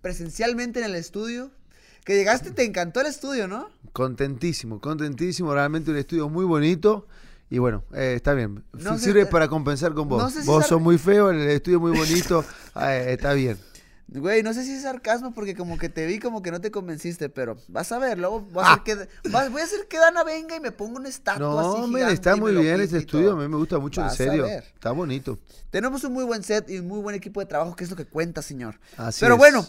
presencialmente en el estudio. Que llegaste, te encantó el estudio, ¿no? Contentísimo, contentísimo. Realmente un estudio muy bonito. Y bueno, eh, está bien. No Sirve sé, para compensar con vos. No sé si vos sos muy feo, el estudio muy bonito. [LAUGHS] eh, está bien. Güey, no sé si es sarcasmo porque como que te vi como que no te convenciste, pero vas a ver, luego voy a, ah. hacer, que, voy a hacer que Dana venga y me ponga una estatua no, así No, está muy bien este estudio, a mí me gusta mucho, vas en serio. Está bonito. Tenemos un muy buen set y un muy buen equipo de trabajo, que es lo que cuenta, señor. Así pero es. bueno,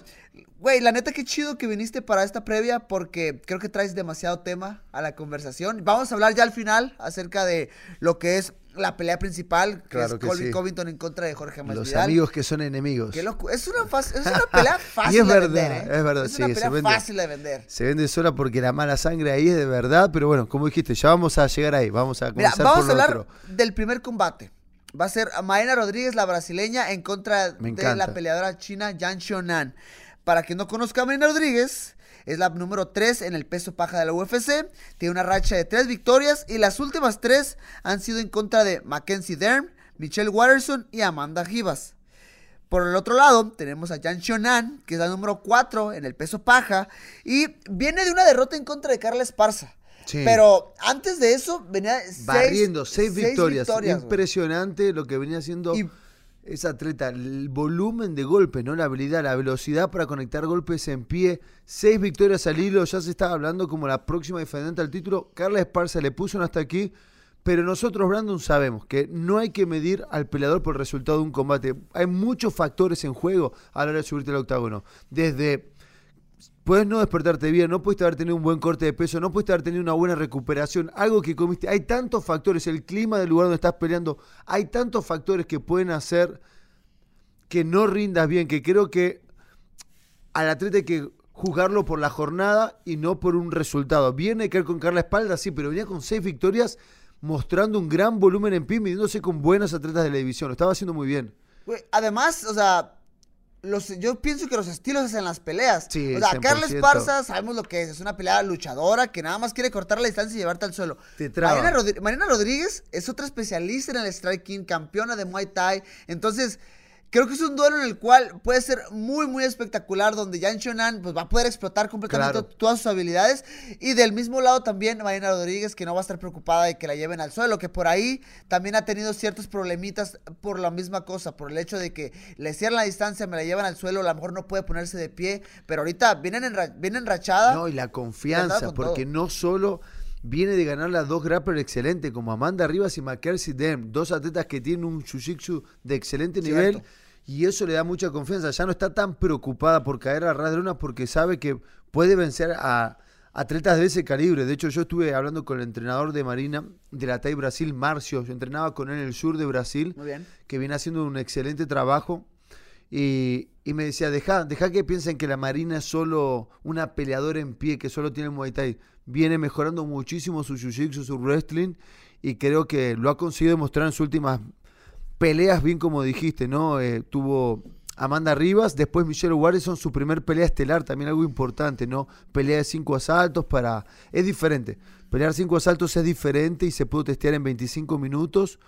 güey, la neta qué chido que viniste para esta previa porque creo que traes demasiado tema a la conversación. Vamos a hablar ya al final acerca de lo que es la pelea principal, que claro es que Colby sí. Covington en contra de Jorge Masvidal. Los amigos que son enemigos. Qué loco. Es una, es una pelea fácil [LAUGHS] y es verdad, de vender. ¿eh? Es verdad, es sí. una pelea se vende, fácil de vender. Se vende sola porque la mala sangre ahí es de verdad, pero bueno, como dijiste, ya vamos a llegar ahí. Vamos a Mira, comenzar vamos por a hablar otro. del primer combate. va a ser Maena Rodríguez, la brasileña, en contra de la peleadora china Yan Xiaonan. Para quien no conozca a Maena Rodríguez, es la número 3 en el peso paja de la UFC. Tiene una racha de 3 victorias y las últimas 3 han sido en contra de Mackenzie Dern, Michelle Watterson y Amanda Givas. Por el otro lado, tenemos a Yan Xiaonan, que es la número 4 en el peso paja, y viene de una derrota en contra de Carla Esparza. Pero antes de eso venía barriendo seis, victorias. Impresionante lo que venía haciendo esa atleta. El volumen de golpes, ¿no? La habilidad, la velocidad para conectar golpes en pie. Seis victorias al hilo. Ya se estaba hablando como la próxima defendente al título. Carla Esparza le puso hasta aquí. Pero nosotros, Brandon, sabemos que no hay que medir al peleador por el resultado de un combate. Hay muchos factores en juego a la hora de subirte al octágono. Desde puedes no despertarte bien, no puedes haber tenido un buen corte de peso, no puedes haber tenido una buena recuperación, algo que comiste. Hay tantos factores, el clima del lugar donde estás peleando, hay tantos factores que pueden hacer que no rindas bien, que creo que al atleta hay que juzgarlo por la jornada y no por un resultado. Viene a caer con Carla Espalda, sí, pero venía con seis victorias mostrando un gran volumen en pie, midiéndose con buenos atletas de la división. Lo estaba haciendo muy bien. Además, o sea, yo pienso que los estilos hacen las peleas. Sí, o sea, Carles Parza, sabemos lo que es. Es una pelea luchadora que nada más quiere cortar la distancia y llevarte al suelo. Marina, Rodríguez es otra especialista en el striking, campeona de Muay Thai. Entonces, Creo que es un duelo en el cual puede ser muy, muy espectacular, donde Yan Shonan pues, va a poder explotar completamente todas sus habilidades. Y del mismo lado también Marina Rodríguez, que no va a estar preocupada de que la lleven al suelo, que por ahí también ha tenido ciertos problemitas por la misma cosa, por el hecho de que le cierran la distancia, me la llevan al suelo, a lo mejor no puede ponerse de pie, pero ahorita vienen, enrachada. No, y la confianza, porque no solo viene de ganar las dos grapplers excelentes, como Amanda Rivas y Mackenzie Dem, dos atletas que tienen un jiu de excelente nivel. Y eso le da mucha confianza. Ya no está tan preocupada por caer a ras de luna porque sabe que puede vencer a atletas de ese calibre. De hecho, yo estuve hablando con el entrenador de Marina de la TAI Brasil, Marcio. Yo entrenaba con él en el sur de Brasil, que viene haciendo un excelente trabajo. Y, me decía, deja, deja que piensen que la Marina es solo una peleadora en pie, que solo tiene Muay Thai viene mejorando muchísimo su jiu-jitsu, su wrestling, y creo que lo ha conseguido demostrar en sus últimas peleas, bien como dijiste, ¿no? Eh, tuvo Amanda Rivas, después Michelle Warrison, su primer pelea estelar, también algo importante, ¿no? Pelea de cinco asaltos para... Es diferente. Pelear cinco asaltos es diferente y se pudo testear en 25 minutos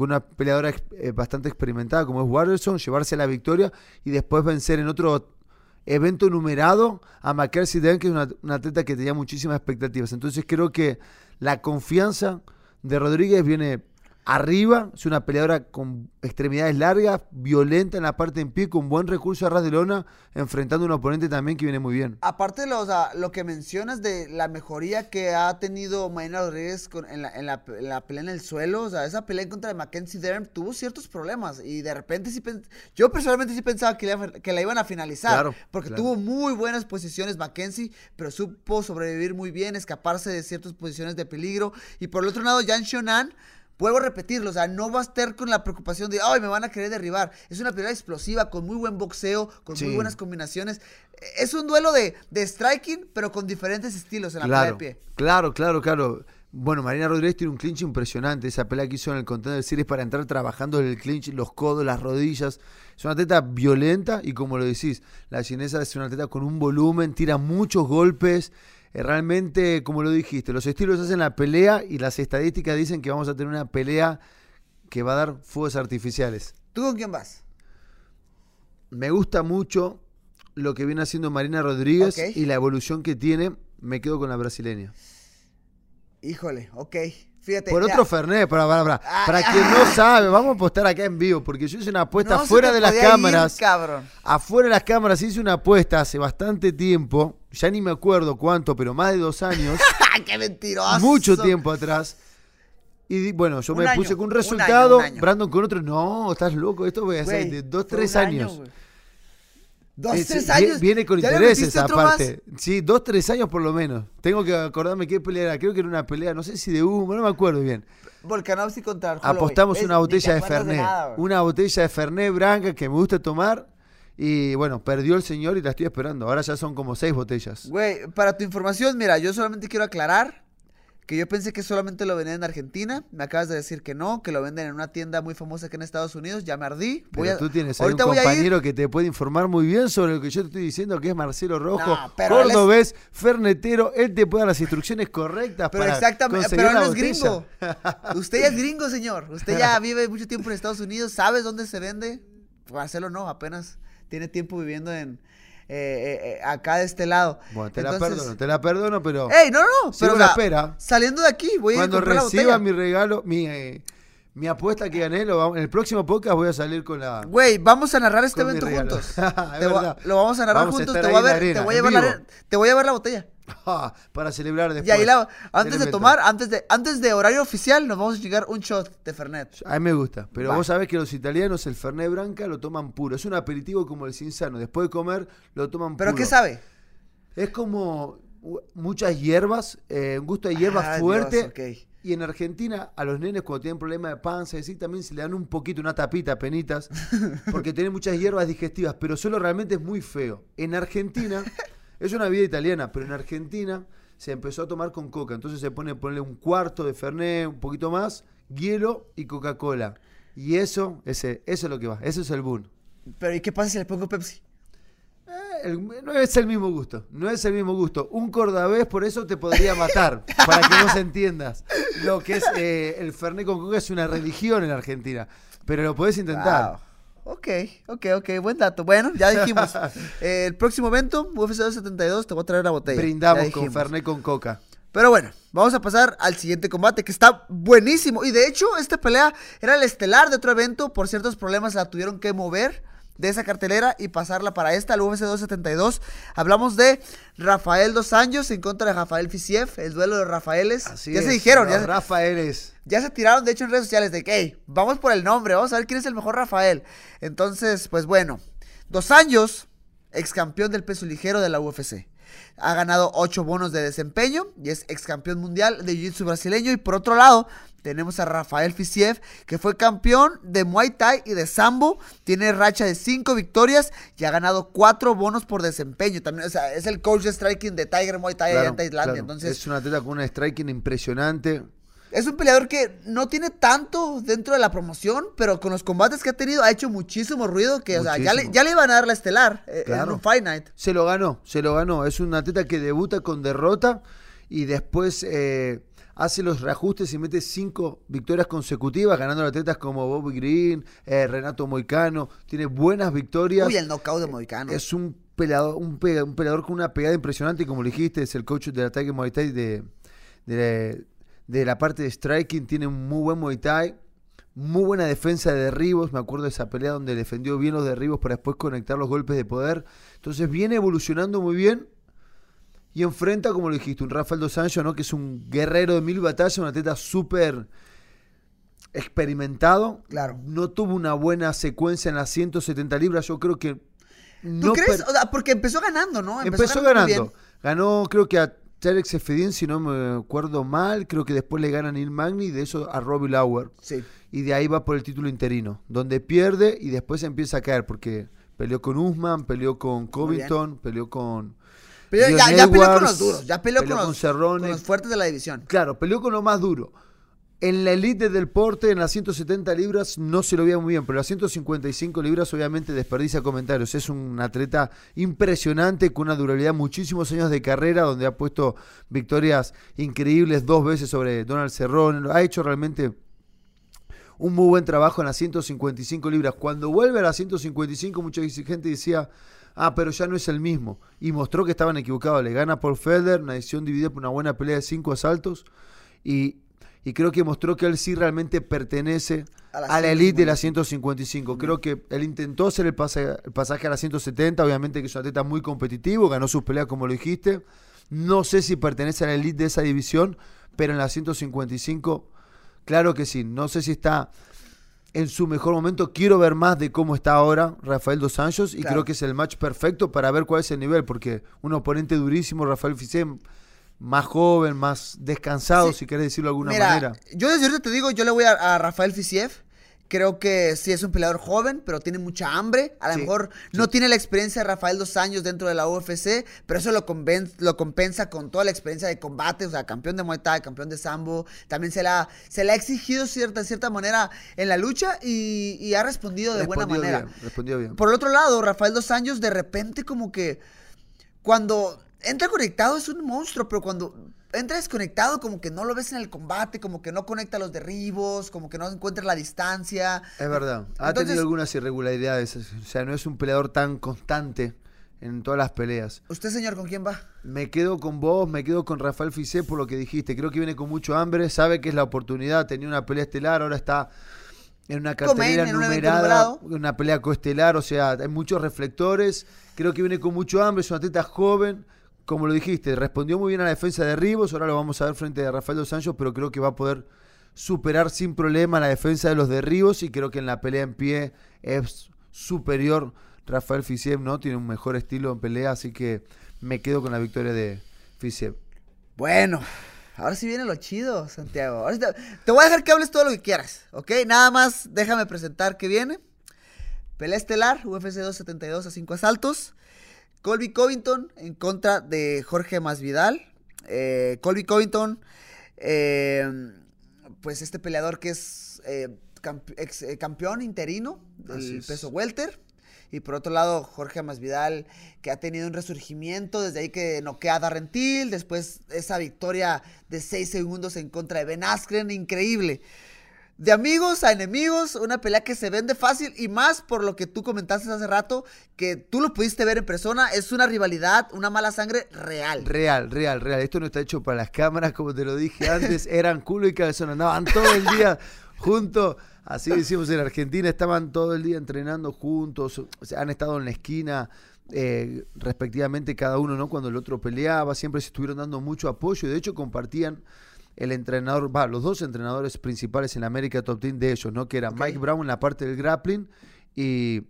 con una peleadora eh, bastante experimentada como es Watterson, llevarse la victoria y después vencer en otro evento numerado a Mackenzie Dern, que es una, atleta que tenía muchísimas expectativas. Entonces creo que la confianza de Rodríguez viene arriba, es una peleadora con extremidades largas, violenta en la parte en pie, con buen recurso a ras de lona, enfrentando a un oponente también que viene muy bien. Aparte, lo, lo que mencionas de la mejoría que ha tenido Marina Rodríguez en, la, pelea en el suelo, o sea, esa pelea en contra de Mackenzie Dern tuvo ciertos problemas y de repente sí yo personalmente sí pensaba que la, que la iban a finalizar, porque tuvo muy buenas posiciones Mackenzie, pero supo sobrevivir muy bien, escaparse de ciertas posiciones de peligro y por el otro lado, Jan Shonan Vuelvo a repetirlo, o sea, no va a estar con la preocupación de, ay, me van a querer derribar. Es una pelea explosiva, con muy buen boxeo, con muy buenas combinaciones. Es un duelo de, de striking, pero con diferentes estilos en la pelea de pie. Claro, claro, claro. Bueno, Marina Rodríguez tiene un clinch impresionante. Esa pelea que hizo en el Contender Series para entrar trabajando en el clinch, los codos, las rodillas. Es una atleta violenta y como lo decís, la chinesa es una atleta con un volumen, tira muchos golpes. Eh, realmente, como lo dijiste, los estilos hacen la pelea y las estadísticas dicen que vamos a tener una pelea que va a dar fuegos artificiales. ¿Tú con quién vas? Me gusta mucho lo que viene haciendo Marina Rodríguez y la evolución que tiene. Me quedo con la brasileña. Híjole, ok. Fíjate, Por otro Fernet, para, para, para. Ah, para quien no sabe, vamos a apostar acá en vivo, porque yo hice una apuesta fuera de las cámaras. cabrón. Afuera de las cámaras hice una apuesta hace bastante tiempo, ya ni me acuerdo cuánto, pero más de dos años. [LAUGHS] ¡Qué mentiroso! Mucho tiempo atrás. Y bueno, yo me puse con un resultado, Brandon con otro. No, estás loco, esto voy a hacer de dos, tres años. Dos, tres años. Viene con intereses aparte. Sí, dos, tres años por lo menos. Tengo que acordarme qué pelea era. Creo que era una pelea, no sé si de humo, no me acuerdo bien. Volkanovski contra Apostamos una botella de Fernet. una botella de Fernet Branca que me gusta tomar. Y bueno, perdió el señor y la estoy esperando. Ahora ya son como seis botellas. Güey, para tu información, mira, yo solamente quiero aclarar que yo pensé que solamente lo vendían en Argentina. Me acabas de decir que no, que lo venden en una tienda muy famosa aquí en Estados Unidos. Ya me ardí. Voy Pero tú tienes ahí un compañero que te puede informar muy bien sobre lo que yo te estoy diciendo, que es Marcelo Rojo, cordobés, fernetero. Él te puede dar las instrucciones correctas pero para exactamente, pero él no es gringo. Usted ya es gringo, señor. Usted ya vive mucho tiempo en Estados Unidos. ¿Sabes dónde se vende? Marcelo no, apenas tiene tiempo viviendo en, eh, eh, eh, acá de este lado. Bueno, te la perdono, te la perdono, pero. ¡Ey, no, no! Pero la, espera. Saliendo de aquí, voy a ir a reciba mi regalo, mi, mi apuesta que gané, lo, en el próximo podcast voy a salir con la. Güey, vamos a narrar este evento juntos. [LAUGHS] lo vamos a narrar juntos. Te voy a, ver, te voy a llevar la, te voy a ver la botella. [LAUGHS] para celebrar después. Y ahí la, antes de tomar, antes de, antes de horario oficial, nos vamos a llegar un shot de Fernet. A mí me gusta, pero vos sabés que los italianos el Fernet Branca lo toman puro. Es un aperitivo como el Cinsano. Después de comer, lo toman puro. ¿Pero qué sabe? Es como muchas hierbas, eh, un gusto de hierbas ah, fuerte. Y en Argentina, a los nenes cuando tienen problemas de panza y así, también se le dan un poquito, una tapita, penitas, [LAUGHS] porque tienen muchas hierbas digestivas, pero solo realmente es muy feo. En Argentina [LAUGHS] es una vida italiana, pero en Argentina se empezó a tomar con coca. Entonces se pone ponerle un cuarto de Fernet, un poquito más, hielo y Coca-Cola. Y eso, ese, eso es lo que va. Eso es el boom. Pero ¿y qué pasa si le pongo Pepsi? Eh, no es el mismo gusto, no es el mismo gusto. Un cordabés por eso te podría matar, [LAUGHS] para que no se entiendas. Lo que es eh, el Fernet con Coca es una religión en Argentina, pero lo podés intentar. Ok, ok, ok, buen dato. Bueno, ya dijimos. Eh, [LAUGHS] el próximo evento, UFC 272, te voy a traer la botella. Brindamos con Fernet con Coca. Pero bueno, vamos a pasar al siguiente combate que está buenísimo. Y de hecho, esta pelea era el estelar de otro evento. Por ciertos problemas la tuvieron que mover de esa cartelera y pasarla para esta, el UFC 272. Hablamos de Rafael Dos Años en contra de Rafael Fisiev, el duelo de Rafaeles. Así ya se dijeron, ya Rafaeles. Ya se tiraron, de hecho, en redes sociales de que, hey, vamos por el nombre, vamos a ver quién es el mejor Rafael. Entonces, pues bueno, Dos Años, ex campeón del peso ligero de la UFC. Ha ganado 8 bonos de desempeño y es ex campeón mundial de Jiu-Jitsu brasileño. Y por otro lado, tenemos a Rafael Fisiev, que fue campeón de Muay Thai y de Sambo. Tiene racha de 5 victorias y ha ganado 4 bonos por desempeño. También, o sea, es el coach de striking de Tiger Muay Thai allá en Tailandia. Entonces, es un atleta con un striking impresionante. Es un peleador que no tiene tanto dentro de la promoción, pero con los combates que ha tenido ha hecho muchísimo ruido. Que, o sea, ya le, ya le iban a dar la estelar eh, en un Fight Night. Se lo ganó, se lo ganó. Es un atleta que debuta con derrota y después. Eh, hace los reajustes y mete cinco victorias consecutivas, ganando atletas como Bobby Green, eh, Renato Moicano. Tiene buenas victorias. Uy, el knockout de Moicano. Es un peleador, un, peleador con una pegada impresionante y como le dijiste, es el coach del ataque Muay Thai de, de, la parte de striking. Tiene un muy buen Muay Thai. Muy buena defensa de derribos. Me acuerdo de esa pelea donde defendió bien los derribos para después conectar los golpes de poder. Entonces viene evolucionando muy bien y enfrenta, como lo dijiste, un Rafael Dos Anjos, ¿no? que es un guerrero de mil batallas, un atleta súper experimentado. Claro. No tuvo una buena secuencia en las 170 libras. Yo creo que. ¿Tú crees? porque empezó ganando, ¿no? Empezó, ganando. Ganó, creo que a Telex Efedin, si no me acuerdo mal. Creo que después le gana a Neil Magni y de eso a Robbie Lauer. Sí. Y de ahí va por el título interino, donde pierde y después empieza a caer porque peleó con Usman, peleó con Covington, peleó con pero ya, ya, peleó con los duros, ya peleó, con, los, con, los, fuertes de la división. Claro, peleó con lo más duro. En la elite del porte, en las 170 libras, no se lo veía muy bien, pero las 155 libras obviamente desperdicia comentarios. Es un atleta impresionante, con una durabilidad, muchísimos años de carrera, donde ha puesto victorias increíbles dos veces sobre Donald Cerrón. Ha hecho realmente un muy buen trabajo en las 155 libras. Cuando vuelve a las 155, mucha gente decía, ah, pero ya no es el mismo. Y mostró que estaban equivocados. Le gana por Feder, una decisión dividida por una buena pelea de cinco asaltos. Y, creo que mostró que él sí realmente pertenece a la, elite de la 155. Creo que él intentó hacer el, pasaje a la 170, obviamente que es un atleta muy competitivo, ganó sus peleas como lo dijiste. No sé si pertenece a la elite de esa división, pero en la 155, claro que sí. No sé si está en su mejor momento. Quiero ver más de cómo está ahora Rafael Dos Anjos y creo que es el match perfecto para ver cuál es el nivel, porque un oponente durísimo, Rafael Fisem, más joven, más descansado, si querés decirlo de alguna manera. Yo desde ahorita te digo, yo le voy a, Rafael Fisiev Creo que sí es un peleador joven, pero tiene mucha hambre. A lo mejor no tiene la experiencia de Rafael dos años dentro de la UFC, pero eso lo, lo compensa con toda la experiencia de combate. O sea, campeón de Muay Thai, campeón de Sambo. También se, la, se le ha exigido cierta, cierta manera en la lucha y, ha respondido de buena manera. respondió bien. Por el otro lado, Rafael dos años, de repente, como que cuando entra conectado es un monstruo, pero cuando entra desconectado, como que no lo ves en el combate, como que no conecta los derribos, como que no encuentra la distancia. Es verdad, ha tenido algunas irregularidades, o sea, no es un peleador tan constante en todas las peleas. ¿Usted, señor, con quién va? Me quedo con vos, me quedo con Rafael Fisé por lo que dijiste. Creo que viene con mucho hambre, sabe que es la oportunidad, tenía una pelea estelar, ahora está en una cartelera numerada, una pelea coestelar, o sea, hay muchos reflectores. Creo que viene con mucho hambre, es un atleta joven como lo dijiste, respondió muy bien a la defensa de Ribos, ahora lo vamos a ver frente a Rafael Dos Anjos, pero creo que va a poder superar sin problema la defensa de los derribos y creo que en la pelea en pie es superior Rafael Fisiev, ¿no? Tiene un mejor estilo en pelea, así que me quedo con la victoria de Fisiev. Bueno, ahora sí viene lo chido, Santiago. te, voy a dejar que hables todo lo que quieras, ¿ok? Nada más déjame presentar qué viene. Pelea estelar, UFC 272 a 5 asaltos. Colby Covington en contra de Jorge Masvidal. Eh, Colby Covington, eh, pues este peleador que es eh, ex, campeón interino del peso welter. Y por otro lado, Jorge Masvidal, que ha tenido un resurgimiento desde ahí que noquea a Darrentil. Después esa victoria de 6 segundos en contra de Ben Askren, increíble de amigos a enemigos, una pelea que se vende fácil y más por lo que tú comentaste hace rato, que tú lo pudiste ver en persona, es una rivalidad, una mala sangre real. Real, real, real. Esto no está hecho para las cámaras, como te lo dije antes, eran culo y cabezón, andaban todo el día juntos. Así decimos en Argentina, estaban todo el día entrenando juntos, han estado en la esquina. Eh, respectivamente cada uno, ¿no? Cuando el otro peleaba, siempre se estuvieron dando mucho apoyo y de hecho compartían el entrenador, va, los dos entrenadores principales en la América Top Team de ellos, ¿no? Que era Mike Brown en la parte del grappling y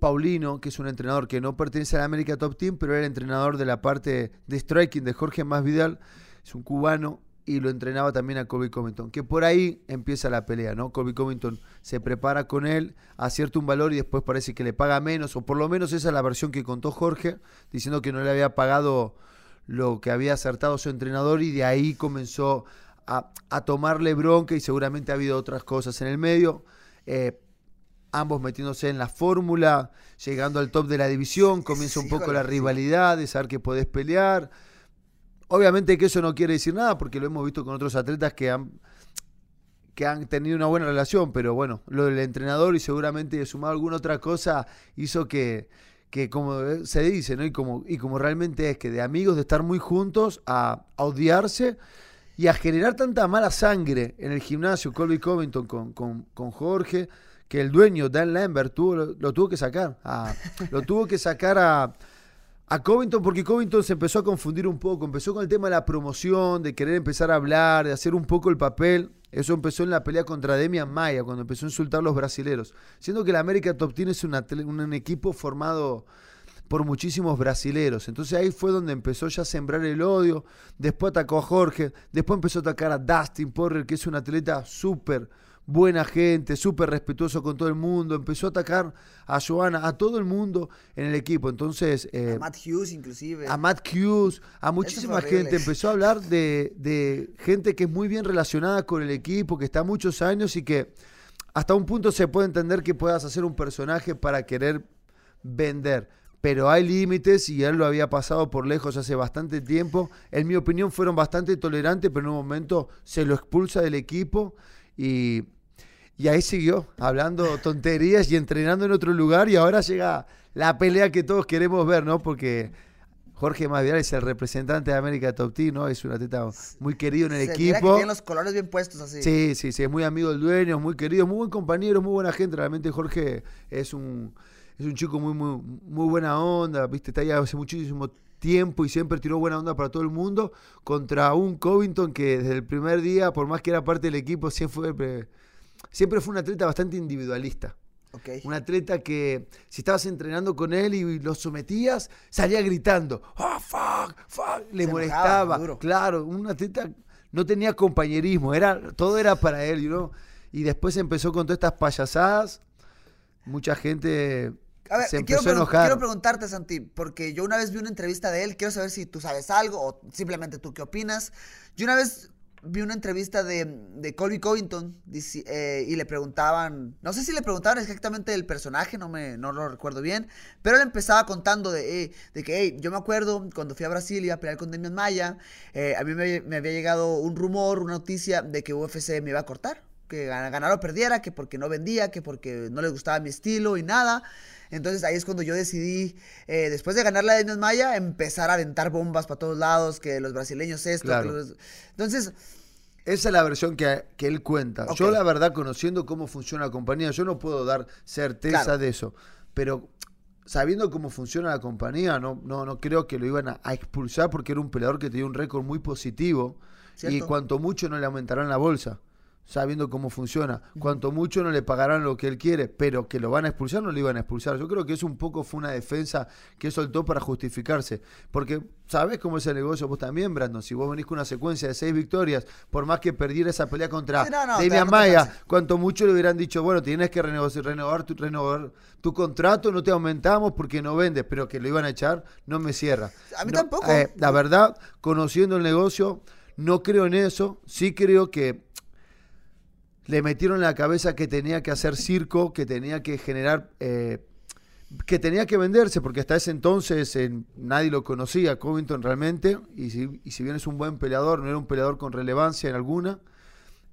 Paulino, que es un entrenador que no pertenece a la América Top Team, pero era el entrenador de la parte de striking de Jorge Masvidal, es un cubano y lo entrenaba también a Colby Covington, que por ahí empieza la pelea, ¿no? Colby Covington se prepara con él, acierta un valor y después parece que le paga menos, o por lo menos esa es la versión que contó Jorge, diciendo que no le había pagado lo que había acertado su entrenador y de ahí comenzó a, tomarle bronca y seguramente ha habido otras cosas en el medio. Eh, ambos metiéndose en la fórmula, llegando al top de la división, comienza un poco la rivalidad de saber que podés pelear. Obviamente que eso no quiere decir nada porque lo hemos visto con otros atletas que han, que han tenido una buena relación, pero bueno, lo del entrenador y seguramente sumado alguna otra cosa hizo que, que como se dice, ¿no? Y como, y como realmente es, que de amigos, de estar muy juntos, a, odiarse y a generar tanta mala sangre en el gimnasio, Colby Covington con, con, Jorge, que el dueño, Dan Lambert, lo, tuvo que sacar. lo tuvo que sacar a, a Covington porque Covington se empezó a confundir un poco, empezó con el tema de la promoción, de querer empezar a hablar, de hacer un poco el papel eso empezó en la pelea contra Demian Maya, cuando empezó a insultar a los brasileros. Siendo que la América Top Team es un equipo formado por muchísimos brasileros. Entonces ahí fue donde empezó ya a sembrar el odio. Después atacó a Jorge. Después empezó a atacar a Dustin Porter, que es un atleta súper buena gente, súper respetuoso con todo el mundo, empezó a atacar a Joana, a todo el mundo en el equipo. Entonces. Eh, a Matt Hughes, inclusive. A Matt Hughes, a muchísima gente. Empezó a hablar de, de, gente que es muy bien relacionada con el equipo, que está muchos años y que hasta un punto se puede entender que puedas hacer un personaje para querer vender. Pero hay límites y él lo había pasado por lejos hace bastante tiempo. En mi opinión fueron bastante tolerantes, pero en un momento se lo expulsa del equipo y y ahí siguió, hablando tonterías y entrenando en otro lugar. Y ahora llega la pelea que todos queremos ver, ¿no? Porque Jorge Masvidal es el representante de América Top Team, ¿no? Es un atleta muy querido en el equipo. Que tiene los colores bien puestos así. Sí, sí, sí, es muy amigo del dueño, muy querido, muy buen compañero, muy buena gente. Realmente Jorge es un, es un chico muy, muy, muy buena onda, ¿viste? Está ahí hace muchísimo tiempo y siempre tiró buena onda para todo el mundo contra un Covington que desde el primer día, por más que era parte del equipo, siempre fue siempre fue un atleta bastante individualista. Un atleta que si estabas entrenando con él y lo sometías, salía gritando, oh, fuck, fuck, le molestaba. Claro, un atleta no tenía compañerismo, era, todo era para él, ¿no? y después empezó con todas estas payasadas. Mucha gente se empezó quiero, a enojar. Quiero preguntarte, Santi, porque yo una vez vi una entrevista de él, quiero saber si tú sabes algo o simplemente tú qué opinas. Yo una vez vi una entrevista de, de Colby Covington eh, y le preguntaban, no sé si le preguntaban exactamente el personaje, no, me, no lo recuerdo bien, pero él empezaba contando de, eh, de que, hey, yo me acuerdo cuando fui a Brasil y a pelear con Demian Maya, eh, a mí me, me, había llegado un rumor, una noticia de que UFC me iba a cortar, que ganara o perdiera, que porque no vendía, que porque no le gustaba mi estilo y nada. Entonces ahí es cuando yo decidí, eh, después de ganar la de Maya, empezar a aventar bombas para todos lados, que los brasileños esto. Entonces... Esa es la versión que, él cuenta. Yo la verdad, conociendo cómo funciona la compañía, yo no puedo dar certeza de eso. Pero sabiendo cómo funciona la compañía, no, no, no creo que lo iban a, expulsar porque era un peleador que tenía un récord muy positivo. Y cuanto mucho no le aumentarán la bolsa sabiendo cómo funciona. Cuanto mucho no le pagarán lo que él quiere, pero que lo van a expulsar, no lo iban a expulsar. Yo creo que eso un poco fue una defensa que soltó para justificarse. Porque, ¿sabes cómo es el negocio? Vos también, Brandon. Si vos venís con una secuencia de seis victorias, por más que perdiera esa pelea contra sí, Maya, cuanto mucho le hubieran dicho, bueno, tienes que renovar, tu, renovar tu contrato, no te aumentamos porque no vendes, pero que lo iban a echar, no me cierra. A mí tampoco. Eh, la verdad, conociendo el negocio, no creo en eso. Sí creo que le metieron en la cabeza que tenía que hacer circo, que tenía que generar, eh, que tenía que venderse, porque hasta ese entonces nadie lo conocía, Covington realmente, y si, y si, bien es un buen peleador, no era un peleador con relevancia en alguna,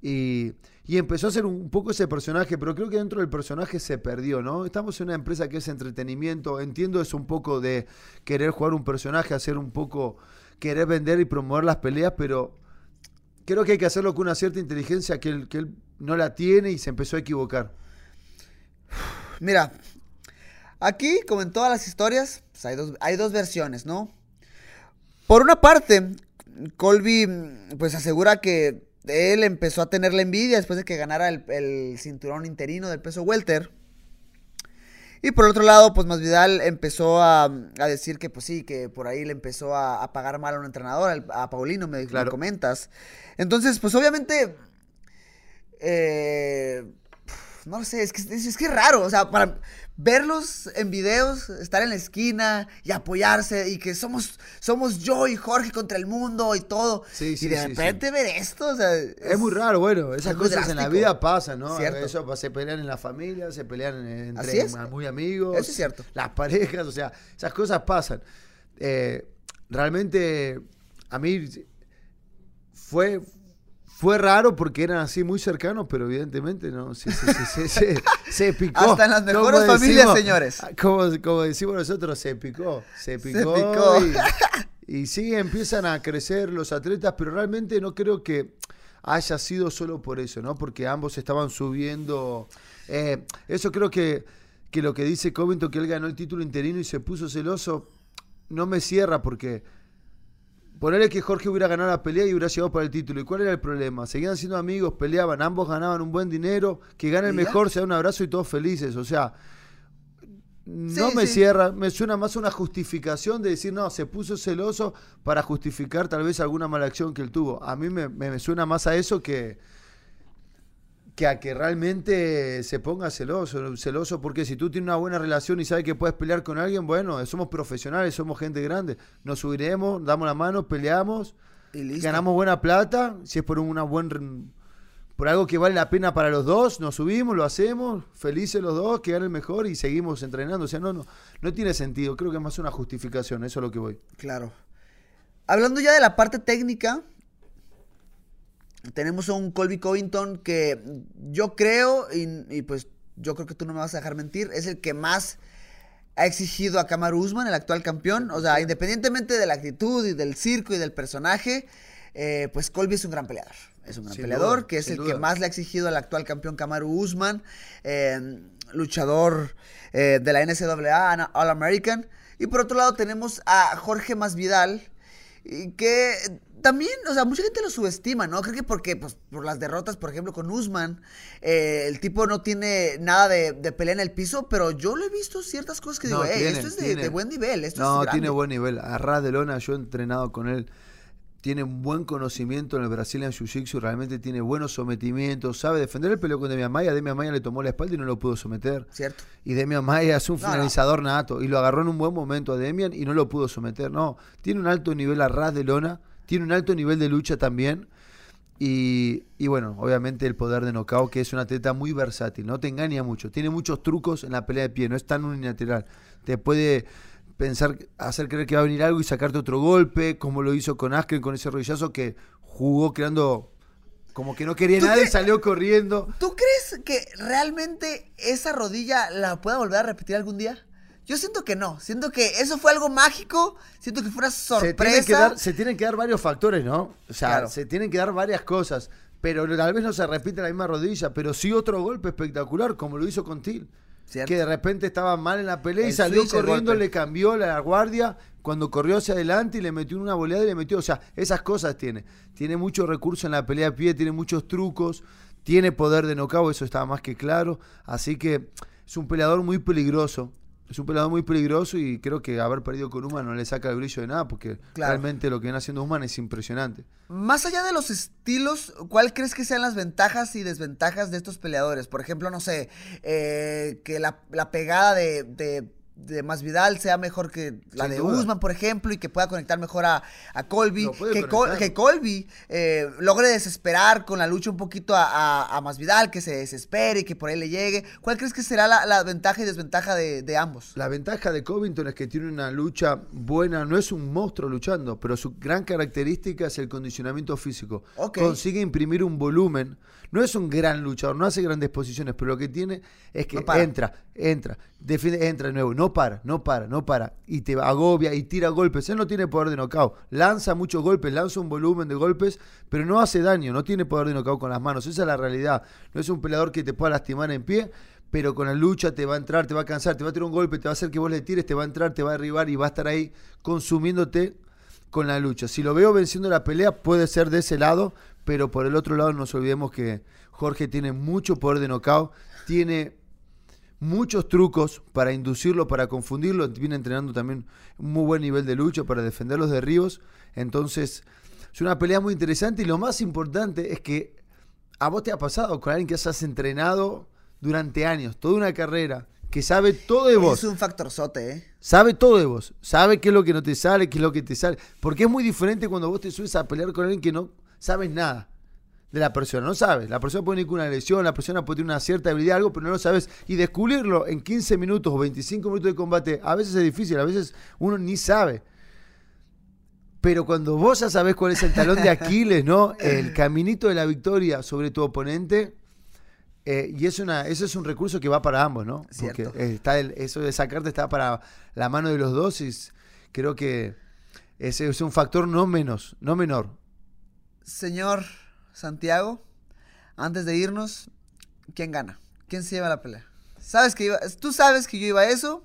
y, y, empezó a ser un, poco ese personaje, pero creo que dentro del personaje se perdió, ¿no? Estamos en una empresa que es entretenimiento, entiendo es un poco de querer jugar un personaje, hacer un poco, querer vender y promover las peleas, pero creo que hay que hacerlo con una cierta inteligencia que él, que él no la tiene y se empezó a equivocar. Mira, aquí, como en todas las historias, pues, hay, dos, hay dos versiones, ¿no? Por una parte, Colby pues asegura que él empezó a tener la envidia después de que ganara el, cinturón interino del peso welter. Y por otro lado, pues Masvidal empezó a, decir que pues sí, que por ahí le empezó a, pagar mal a un entrenador, a Paulino, me, me comentas. Entonces, pues obviamente eh, no lo sé, es que es, que raro, o sea, para verlos en videos, estar en la esquina y apoyarse y que somos, somos yo y Jorge contra el mundo y todo. y de repente ver esto, o sea, es, muy raro, bueno, esas cosas en la vida pasan, ¿no? Eso, se pelean en la familia, se pelean entre muy amigos. Eso es cierto. Las parejas, o sea, esas cosas pasan. Eh, realmente, a mí fue, fue raro porque eran así muy cercanos, pero evidentemente no se, [LAUGHS] se, picó. Hasta en las mejores familias, señores. Como, como, decimos nosotros, se picó. Se picó. Y, y, sí, empiezan a crecer los atletas, pero realmente no creo que haya sido solo por eso, ¿no? Porque ambos estaban subiendo. Eh, eso creo que, que lo que dice Covington, que él ganó el título interino y se puso celoso, no me cierra porque Ponerle que Jorge hubiera ganado la pelea y hubiera llegado para el título. ¿Y cuál era el problema? Seguían siendo amigos, peleaban, ambos ganaban un buen dinero, que gane el mejor, se da un abrazo y todos felices. O sea, no me cierra, me suena más una justificación de decir, no, se puso celoso para justificar tal vez alguna mala acción que él tuvo. A mí me suena más a eso que, que a que realmente se ponga celoso, celoso porque si tú tienes una buena relación y sabes que puedes pelear con alguien, bueno, somos profesionales, somos gente grande, nos subiremos, damos la mano, peleamos, y ganamos buena plata, si es por una buen por algo que vale la pena para los dos, nos subimos, lo hacemos, felices los dos, que el mejor y seguimos entrenando, o sea, no no no tiene sentido, creo que es más una justificación, eso es lo que voy. Claro. Hablando ya de la parte técnica, tenemos a un Colby Covington que yo creo, y, pues yo creo que tú no me vas a dejar mentir, es el que más ha exigido a Kamaru Usman, el actual campeón. O sea, independientemente de la actitud y del circo y del personaje, eh, pues Colby es un gran peleador. Es un gran peleador, que es el que más le ha exigido al actual campeón Kamaru Usman, eh, luchador eh, de la NCAA, All American. Y por otro lado tenemos a Jorge Masvidal, que también, o sea, mucha gente lo subestima, ¿no? Creo que porque, pues, por las derrotas, por ejemplo, con Usman, eh, el tipo no tiene nada de, pelea en el piso, pero yo le he visto ciertas cosas que digo, esto es de, buen nivel. Esto no, tiene buen nivel. A ras de lona, yo he entrenado con él. tiene un buen conocimiento en el Brazilian Jiu-Jitsu, realmente tiene buenos sometimientos, sabe defender el peleó con Demian Maya, Demian Maya le tomó la espalda y no lo pudo someter. Cierto. Y Demian Maya es un finalizador nato y lo agarró en un buen momento a Demian y no lo pudo someter. No, tiene un alto nivel a ras de lona, tiene un alto nivel de lucha también. Y, y, bueno, obviamente el poder de knockout, que es un atleta muy versátil, no te engaña mucho, tiene muchos trucos en la pelea de pie, no es tan unilateral. Te puede pensar, hacer creer que va a venir algo y sacarte otro golpe, como lo hizo con Askren con ese rodillazo que jugó creando como que no quería nada y salió corriendo. ¿Tú crees que realmente esa rodilla la pueda volver a repetir algún día? Yo siento que no, siento que eso fue algo mágico, siento que fue una sorpresa. Se, que dar, se tienen que dar varios factores, ¿no? O sea, se tienen que dar varias cosas, pero tal vez no se repite la misma rodilla, pero sí otro golpe espectacular, como lo hizo con Til. Que de repente estaba mal en la pelea y salió corriendo, le cambió la guardia cuando corrió hacia adelante y le metió una boleada y le metió. O sea, esas cosas tiene. Tiene mucho recurso en la pelea a pie, tiene muchos trucos, tiene poder de nocao, eso está más que claro. Así que es un peleador muy peligroso es un peleador muy peligroso y creo que haber perdido con Human no le saca el brillo de nada porque realmente lo que viene haciendo Human es impresionante. Más allá de los estilos, ¿cuál crees que sean las ventajas y desventajas de estos peleadores? Por ejemplo, no sé, eh, que la, pegada de de Masvidal sea mejor que la de Usman, por ejemplo, y que pueda conectar mejor a, Colby. Que, que, Colby eh, logre desesperar con la lucha un poquito a, a, Masvidal, que se desespere y que por ahí le llegue. ¿Cuál crees que será la, ventaja y desventaja de, ambos? La ventaja de Covington es que tiene una lucha buena, no es un monstruo luchando, pero su gran característica es el condicionamiento físico. Consigue imprimir un volumen. No es un gran luchador, no hace grandes posiciones, pero lo que tiene es que entra, entra, defiende, entra de nuevo, no para, no para, no para, y te agobia y tira golpes. Él no tiene poder de knockout, lanza muchos golpes, lanza un volumen de golpes, pero no hace daño, no tiene poder de knockout con las manos. Esa es la realidad. No es un peleador que te pueda lastimar en pie, pero con la lucha te va a entrar, te va a cansar, te va a tirar un golpe, te va a hacer que vos le tires, te va a entrar, te va a derribar y va a estar ahí consumiéndote con la lucha. Si lo veo venciendo la pelea, puede ser de ese lado, pero por el otro lado no nos olvidemos que Jorge tiene mucho poder de knockout, tiene muchos trucos para inducirlo, para confundirlo. Viene entrenando también un muy buen nivel de lucha para defender los derribos. Entonces, es una pelea muy interesante y lo más importante es que a vos te ha pasado con alguien que has entrenado durante años, toda una carrera, que sabe todo de vos. Es un factorzote, ¿eh? Sabe todo de vos. Sabe qué es lo que no te sale, qué es lo que te sale. Porque es muy diferente cuando vos te subes a pelear con alguien que no sabes nada de la persona. No sabes. La persona puede tener una lesión, la persona puede tener una cierta habilidad, algo, pero no lo sabes. Y descubrirlo en 15 minutos o 25 minutos de combate, a veces es difícil, a veces uno ni sabe. Pero cuando vos ya sabés cuál es el talón de [LAUGHS] Aquiles, ¿no? El caminito de la victoria sobre tu oponente. Eh, y es una, eso es un recurso que va para ambos, ¿no? Porque está eso de esa carta está para la mano de los dos y creo que ese es un factor no menos, no menor. Señor Santiago, antes de irnos, ¿quién gana? ¿Quién se lleva la pelea? Sabes que tú sabes que yo iba a eso,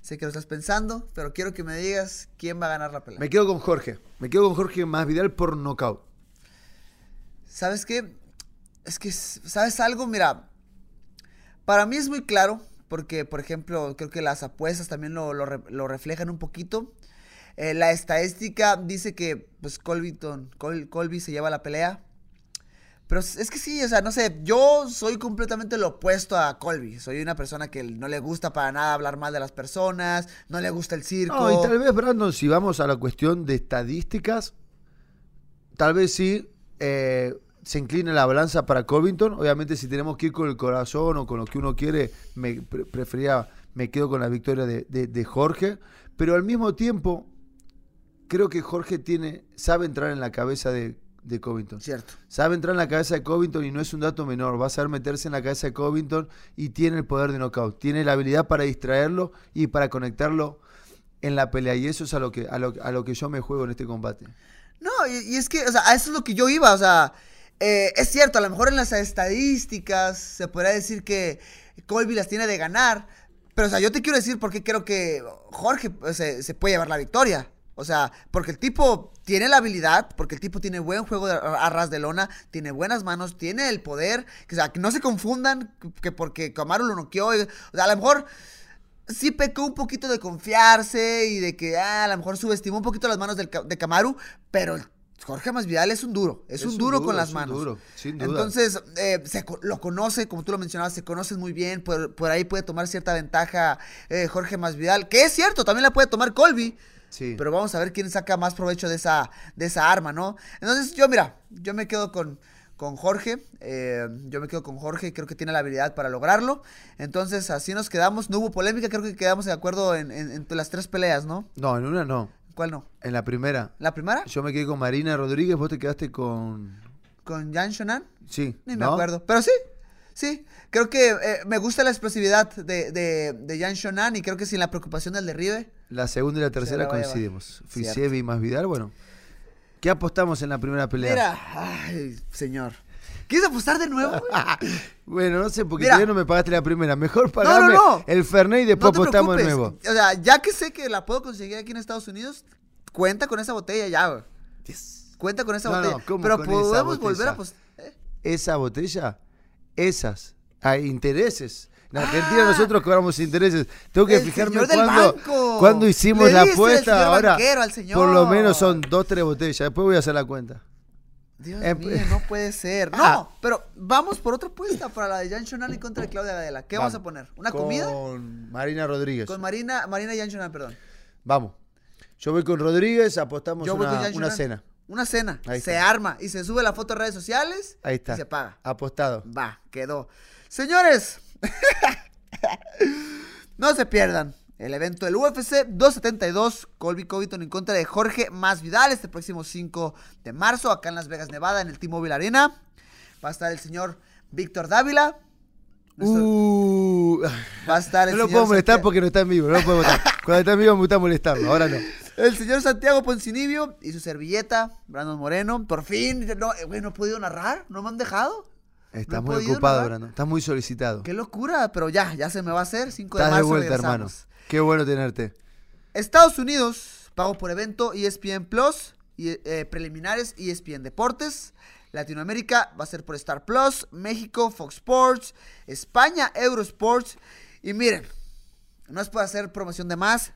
sé que lo estás pensando, pero quiero que me digas quién va a ganar la pelea. Me quedo con Jorge, me quedo con Jorge más Vidal por nocaut. ¿Sabes qué? Es que, ¿sabes algo? Mira, para mí es muy claro, porque, por ejemplo, creo que las apuestas también lo, reflejan un poquito. Eh, la estadística dice que, pues, Colby se lleva la pelea. Pero es que sí, o sea, no sé, yo soy completamente lo opuesto a Colby. Soy una persona que no le gusta para nada hablar mal de las personas, no le gusta el circo. No, y tal vez, Brandon, si vamos a la cuestión de estadísticas, tal vez sí eh, se incline la balanza para Covington. Obviamente, si tenemos que ir con el corazón o con lo que uno quiere, me prefería, me quedo con la victoria de, de Jorge. Pero al mismo tiempo, creo que Jorge tiene, sabe entrar en la cabeza de de Covington. Cierto. Sabe entrar en la cabeza de Covington y no es un dato menor. Va a saber meterse en la cabeza de Covington y tiene el poder de knockout. Tiene la habilidad para distraerlo y para conectarlo en la pelea. Y eso es a lo que, a lo, que yo me juego en este combate. No, y, es que, o sea, a eso es lo que yo iba. O sea, eh, es cierto, a lo mejor en las estadísticas se podría decir que Colby las tiene de ganar. Pero, o sea, yo te quiero decir por qué creo que Jorge pues, se puede llevar la victoria. O sea, porque el tipo tiene la habilidad, porque el tipo tiene buen juego de, a ras de lona, tiene buenas manos, tiene el poder. Que, o sea, que no se confundan que porque Camaro lo noqueó. O sea, a lo mejor sí pecó un poquito de confiarse y de que ah, a lo mejor subestimó un poquito las manos de Camaro, pero Jorge Masvidal es un duro, es, un, duro con las manos. Duro, sin duda. Entonces, eh, se, lo conoce, como tú lo mencionabas, se conocen muy bien, por, ahí puede tomar cierta ventaja eh, Jorge Masvidal, que es cierto, también la puede tomar Colby. Sí. Pero vamos a ver quién saca más provecho de esa, de esa arma, ¿no? Entonces, yo, mira, yo me quedo con, con Jorge. Eh, yo me quedo con Jorge, creo que tiene la habilidad para lograrlo. Entonces, así nos quedamos. No hubo polémica, creo que quedamos de acuerdo en, en las tres peleas, ¿no? No, en una no. ¿Cuál no? En la primera. ¿La primera? Yo me quedé con Marina Rodríguez, vos te quedaste con... ¿Con Jan Shonan? Sí. Ni me acuerdo. Pero sí, sí. Creo que eh, me gusta la explosividad de, de, de, Jan Shonan y creo que sin la preocupación del derribe. La segunda y la tercera coincidimos. Fisievi más Vidal, bueno. ¿Qué apostamos en la primera pelea? Mira, ay, señor. ¿Quieres apostar de nuevo? [LAUGHS] bueno, no sé, porque todavía no me pagaste la primera. Mejor pagarme el Fernet y después apostamos de nuevo. O sea, ya que sé que la puedo conseguir aquí en Estados Unidos, cuenta con esa botella ya, güey. Cuenta con esa botella. Pero podemos volver a apostar. ¿eh? Esa botella, esas, hay intereses. En Argentina ah. nosotros cobramos intereses. Tengo que fijarme cuándo, cuando hicimos la apuesta. Ahora, por lo menos son dos, tres botellas. Después voy a hacer la cuenta. Dios eh, mío, no puede ser. [LAUGHS] Ah. No, pero vamos por otra apuesta para la de Jan Shonal en contra Claudia Gadela. ¿Qué vamos, a poner? ¿Una comida? Con Marina Rodríguez. Con Marina, Marina Jan Shonal, perdón. Vamos. Yo voy con Rodríguez, apostamos una, una cena. Una cena. se arma y se sube la foto a redes sociales. Ahí está. Y se paga. Apostado. Va, quedó. Señores, [LAUGHS] no se pierdan el evento del UFC 272, Colby Covington en contra de Jorge Masvidal este próximo 5 de marzo, acá en Las Vegas, Nevada, en el T-Mobile Arena. Va a estar el señor Víctor Dávila. Uh, va a estar el no lo puedo molestar porque no está en vivo, no lo puedo [LAUGHS] Cuando está en vivo me gusta molestarlo, ahora no. El señor Santiago Poncinibio y su servilleta, Brandon Moreno. Por fin, no, eh, no he podido narrar, no me han dejado. Estás muy ocupado, Brandon. Estás muy solicitado. Qué locura, pero ya, ya se me va a hacer. 5 de marzo. de vuelta, hermano. Qué bueno tenerte. Estados Unidos, pago por evento ESPN Plus, y, eh, preliminares ESPN Deportes. Latinoamérica va a ser por Star Plus, México, Fox Sports, España, Eurosports. Y miren, no es para hacer promoción de más,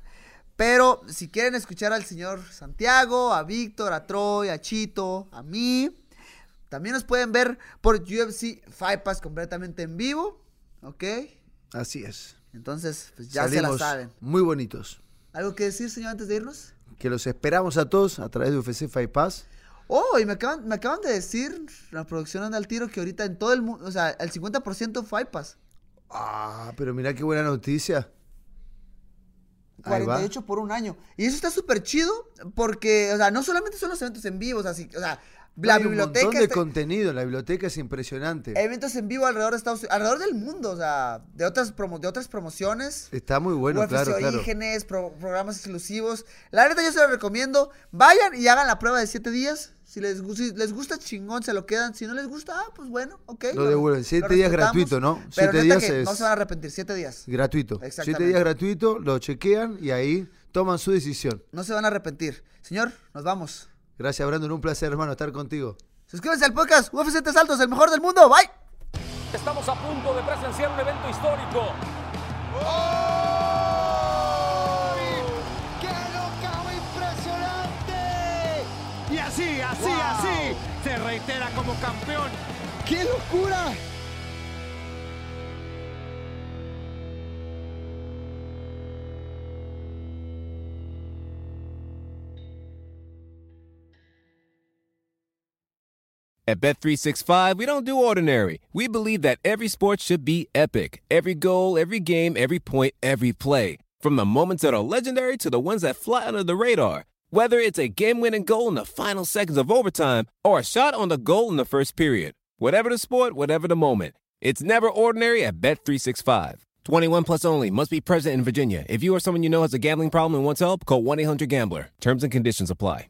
pero si quieren escuchar al señor Santiago, a Víctor, a Troy, a Chito, a mí, también nos pueden ver por UFC Fight Pass completamente en vivo, ¿ok? Así es. Entonces, pues ya se la saben. Muy bonitos. ¿Algo que decir, señor, antes de irnos? Que los esperamos a todos a través de UFC Fight Pass. Oh, y me acaban, me acaban de decir, la producción anda al tiro, que ahorita en todo el mundo, o sea, el 50% Fight Pass. Ah, pero mira qué buena noticia. 48 por un año. Y eso está súper chido porque, o sea, no solamente son los eventos en vivo, o sea, o sea la biblioteca. Un montón de contenido, la biblioteca es impresionante. Eventos en vivo alrededor de Estados alrededor del mundo, o sea, de otras, de otras promociones. Está muy bueno, claro, orígenes, programas exclusivos. La verdad yo se lo recomiendo. Vayan y hagan la prueba de 7 días. Si les, les gusta, chingón, se lo quedan. Si no les gusta, ah, pues bueno, ok. Lo, devuelven. 7 días gratuito, ¿no? Pero siete días es... no se van a arrepentir, 7 días. Gratuito. 7 días gratuito, lo chequean y ahí toman su decisión. No se van a arrepentir. Señor, nos vamos. Gracias, Brandon. Un placer, hermano, estar contigo. Suscríbanse al podcast UFC Tres Saltos, el mejor del mundo. Bye. Estamos a punto de presenciar un evento histórico. ¡Qué Y así, así, así, se reitera como campeón. ¡Qué locura! At Bet365, we don't do ordinary. We believe that every sport should be epic. Every goal, every game, every point, every play. From the moments that are legendary to the ones that fly under the radar. Whether it's a game-winning goal in the final seconds of overtime or a shot on the goal in the first period. Whatever the sport, whatever the moment. It's never ordinary at Bet365. 21 plus only. Must be present in Virginia. If you or someone you know has a gambling problem and wants help, call 1-800-GAMBLER. Terms and conditions apply.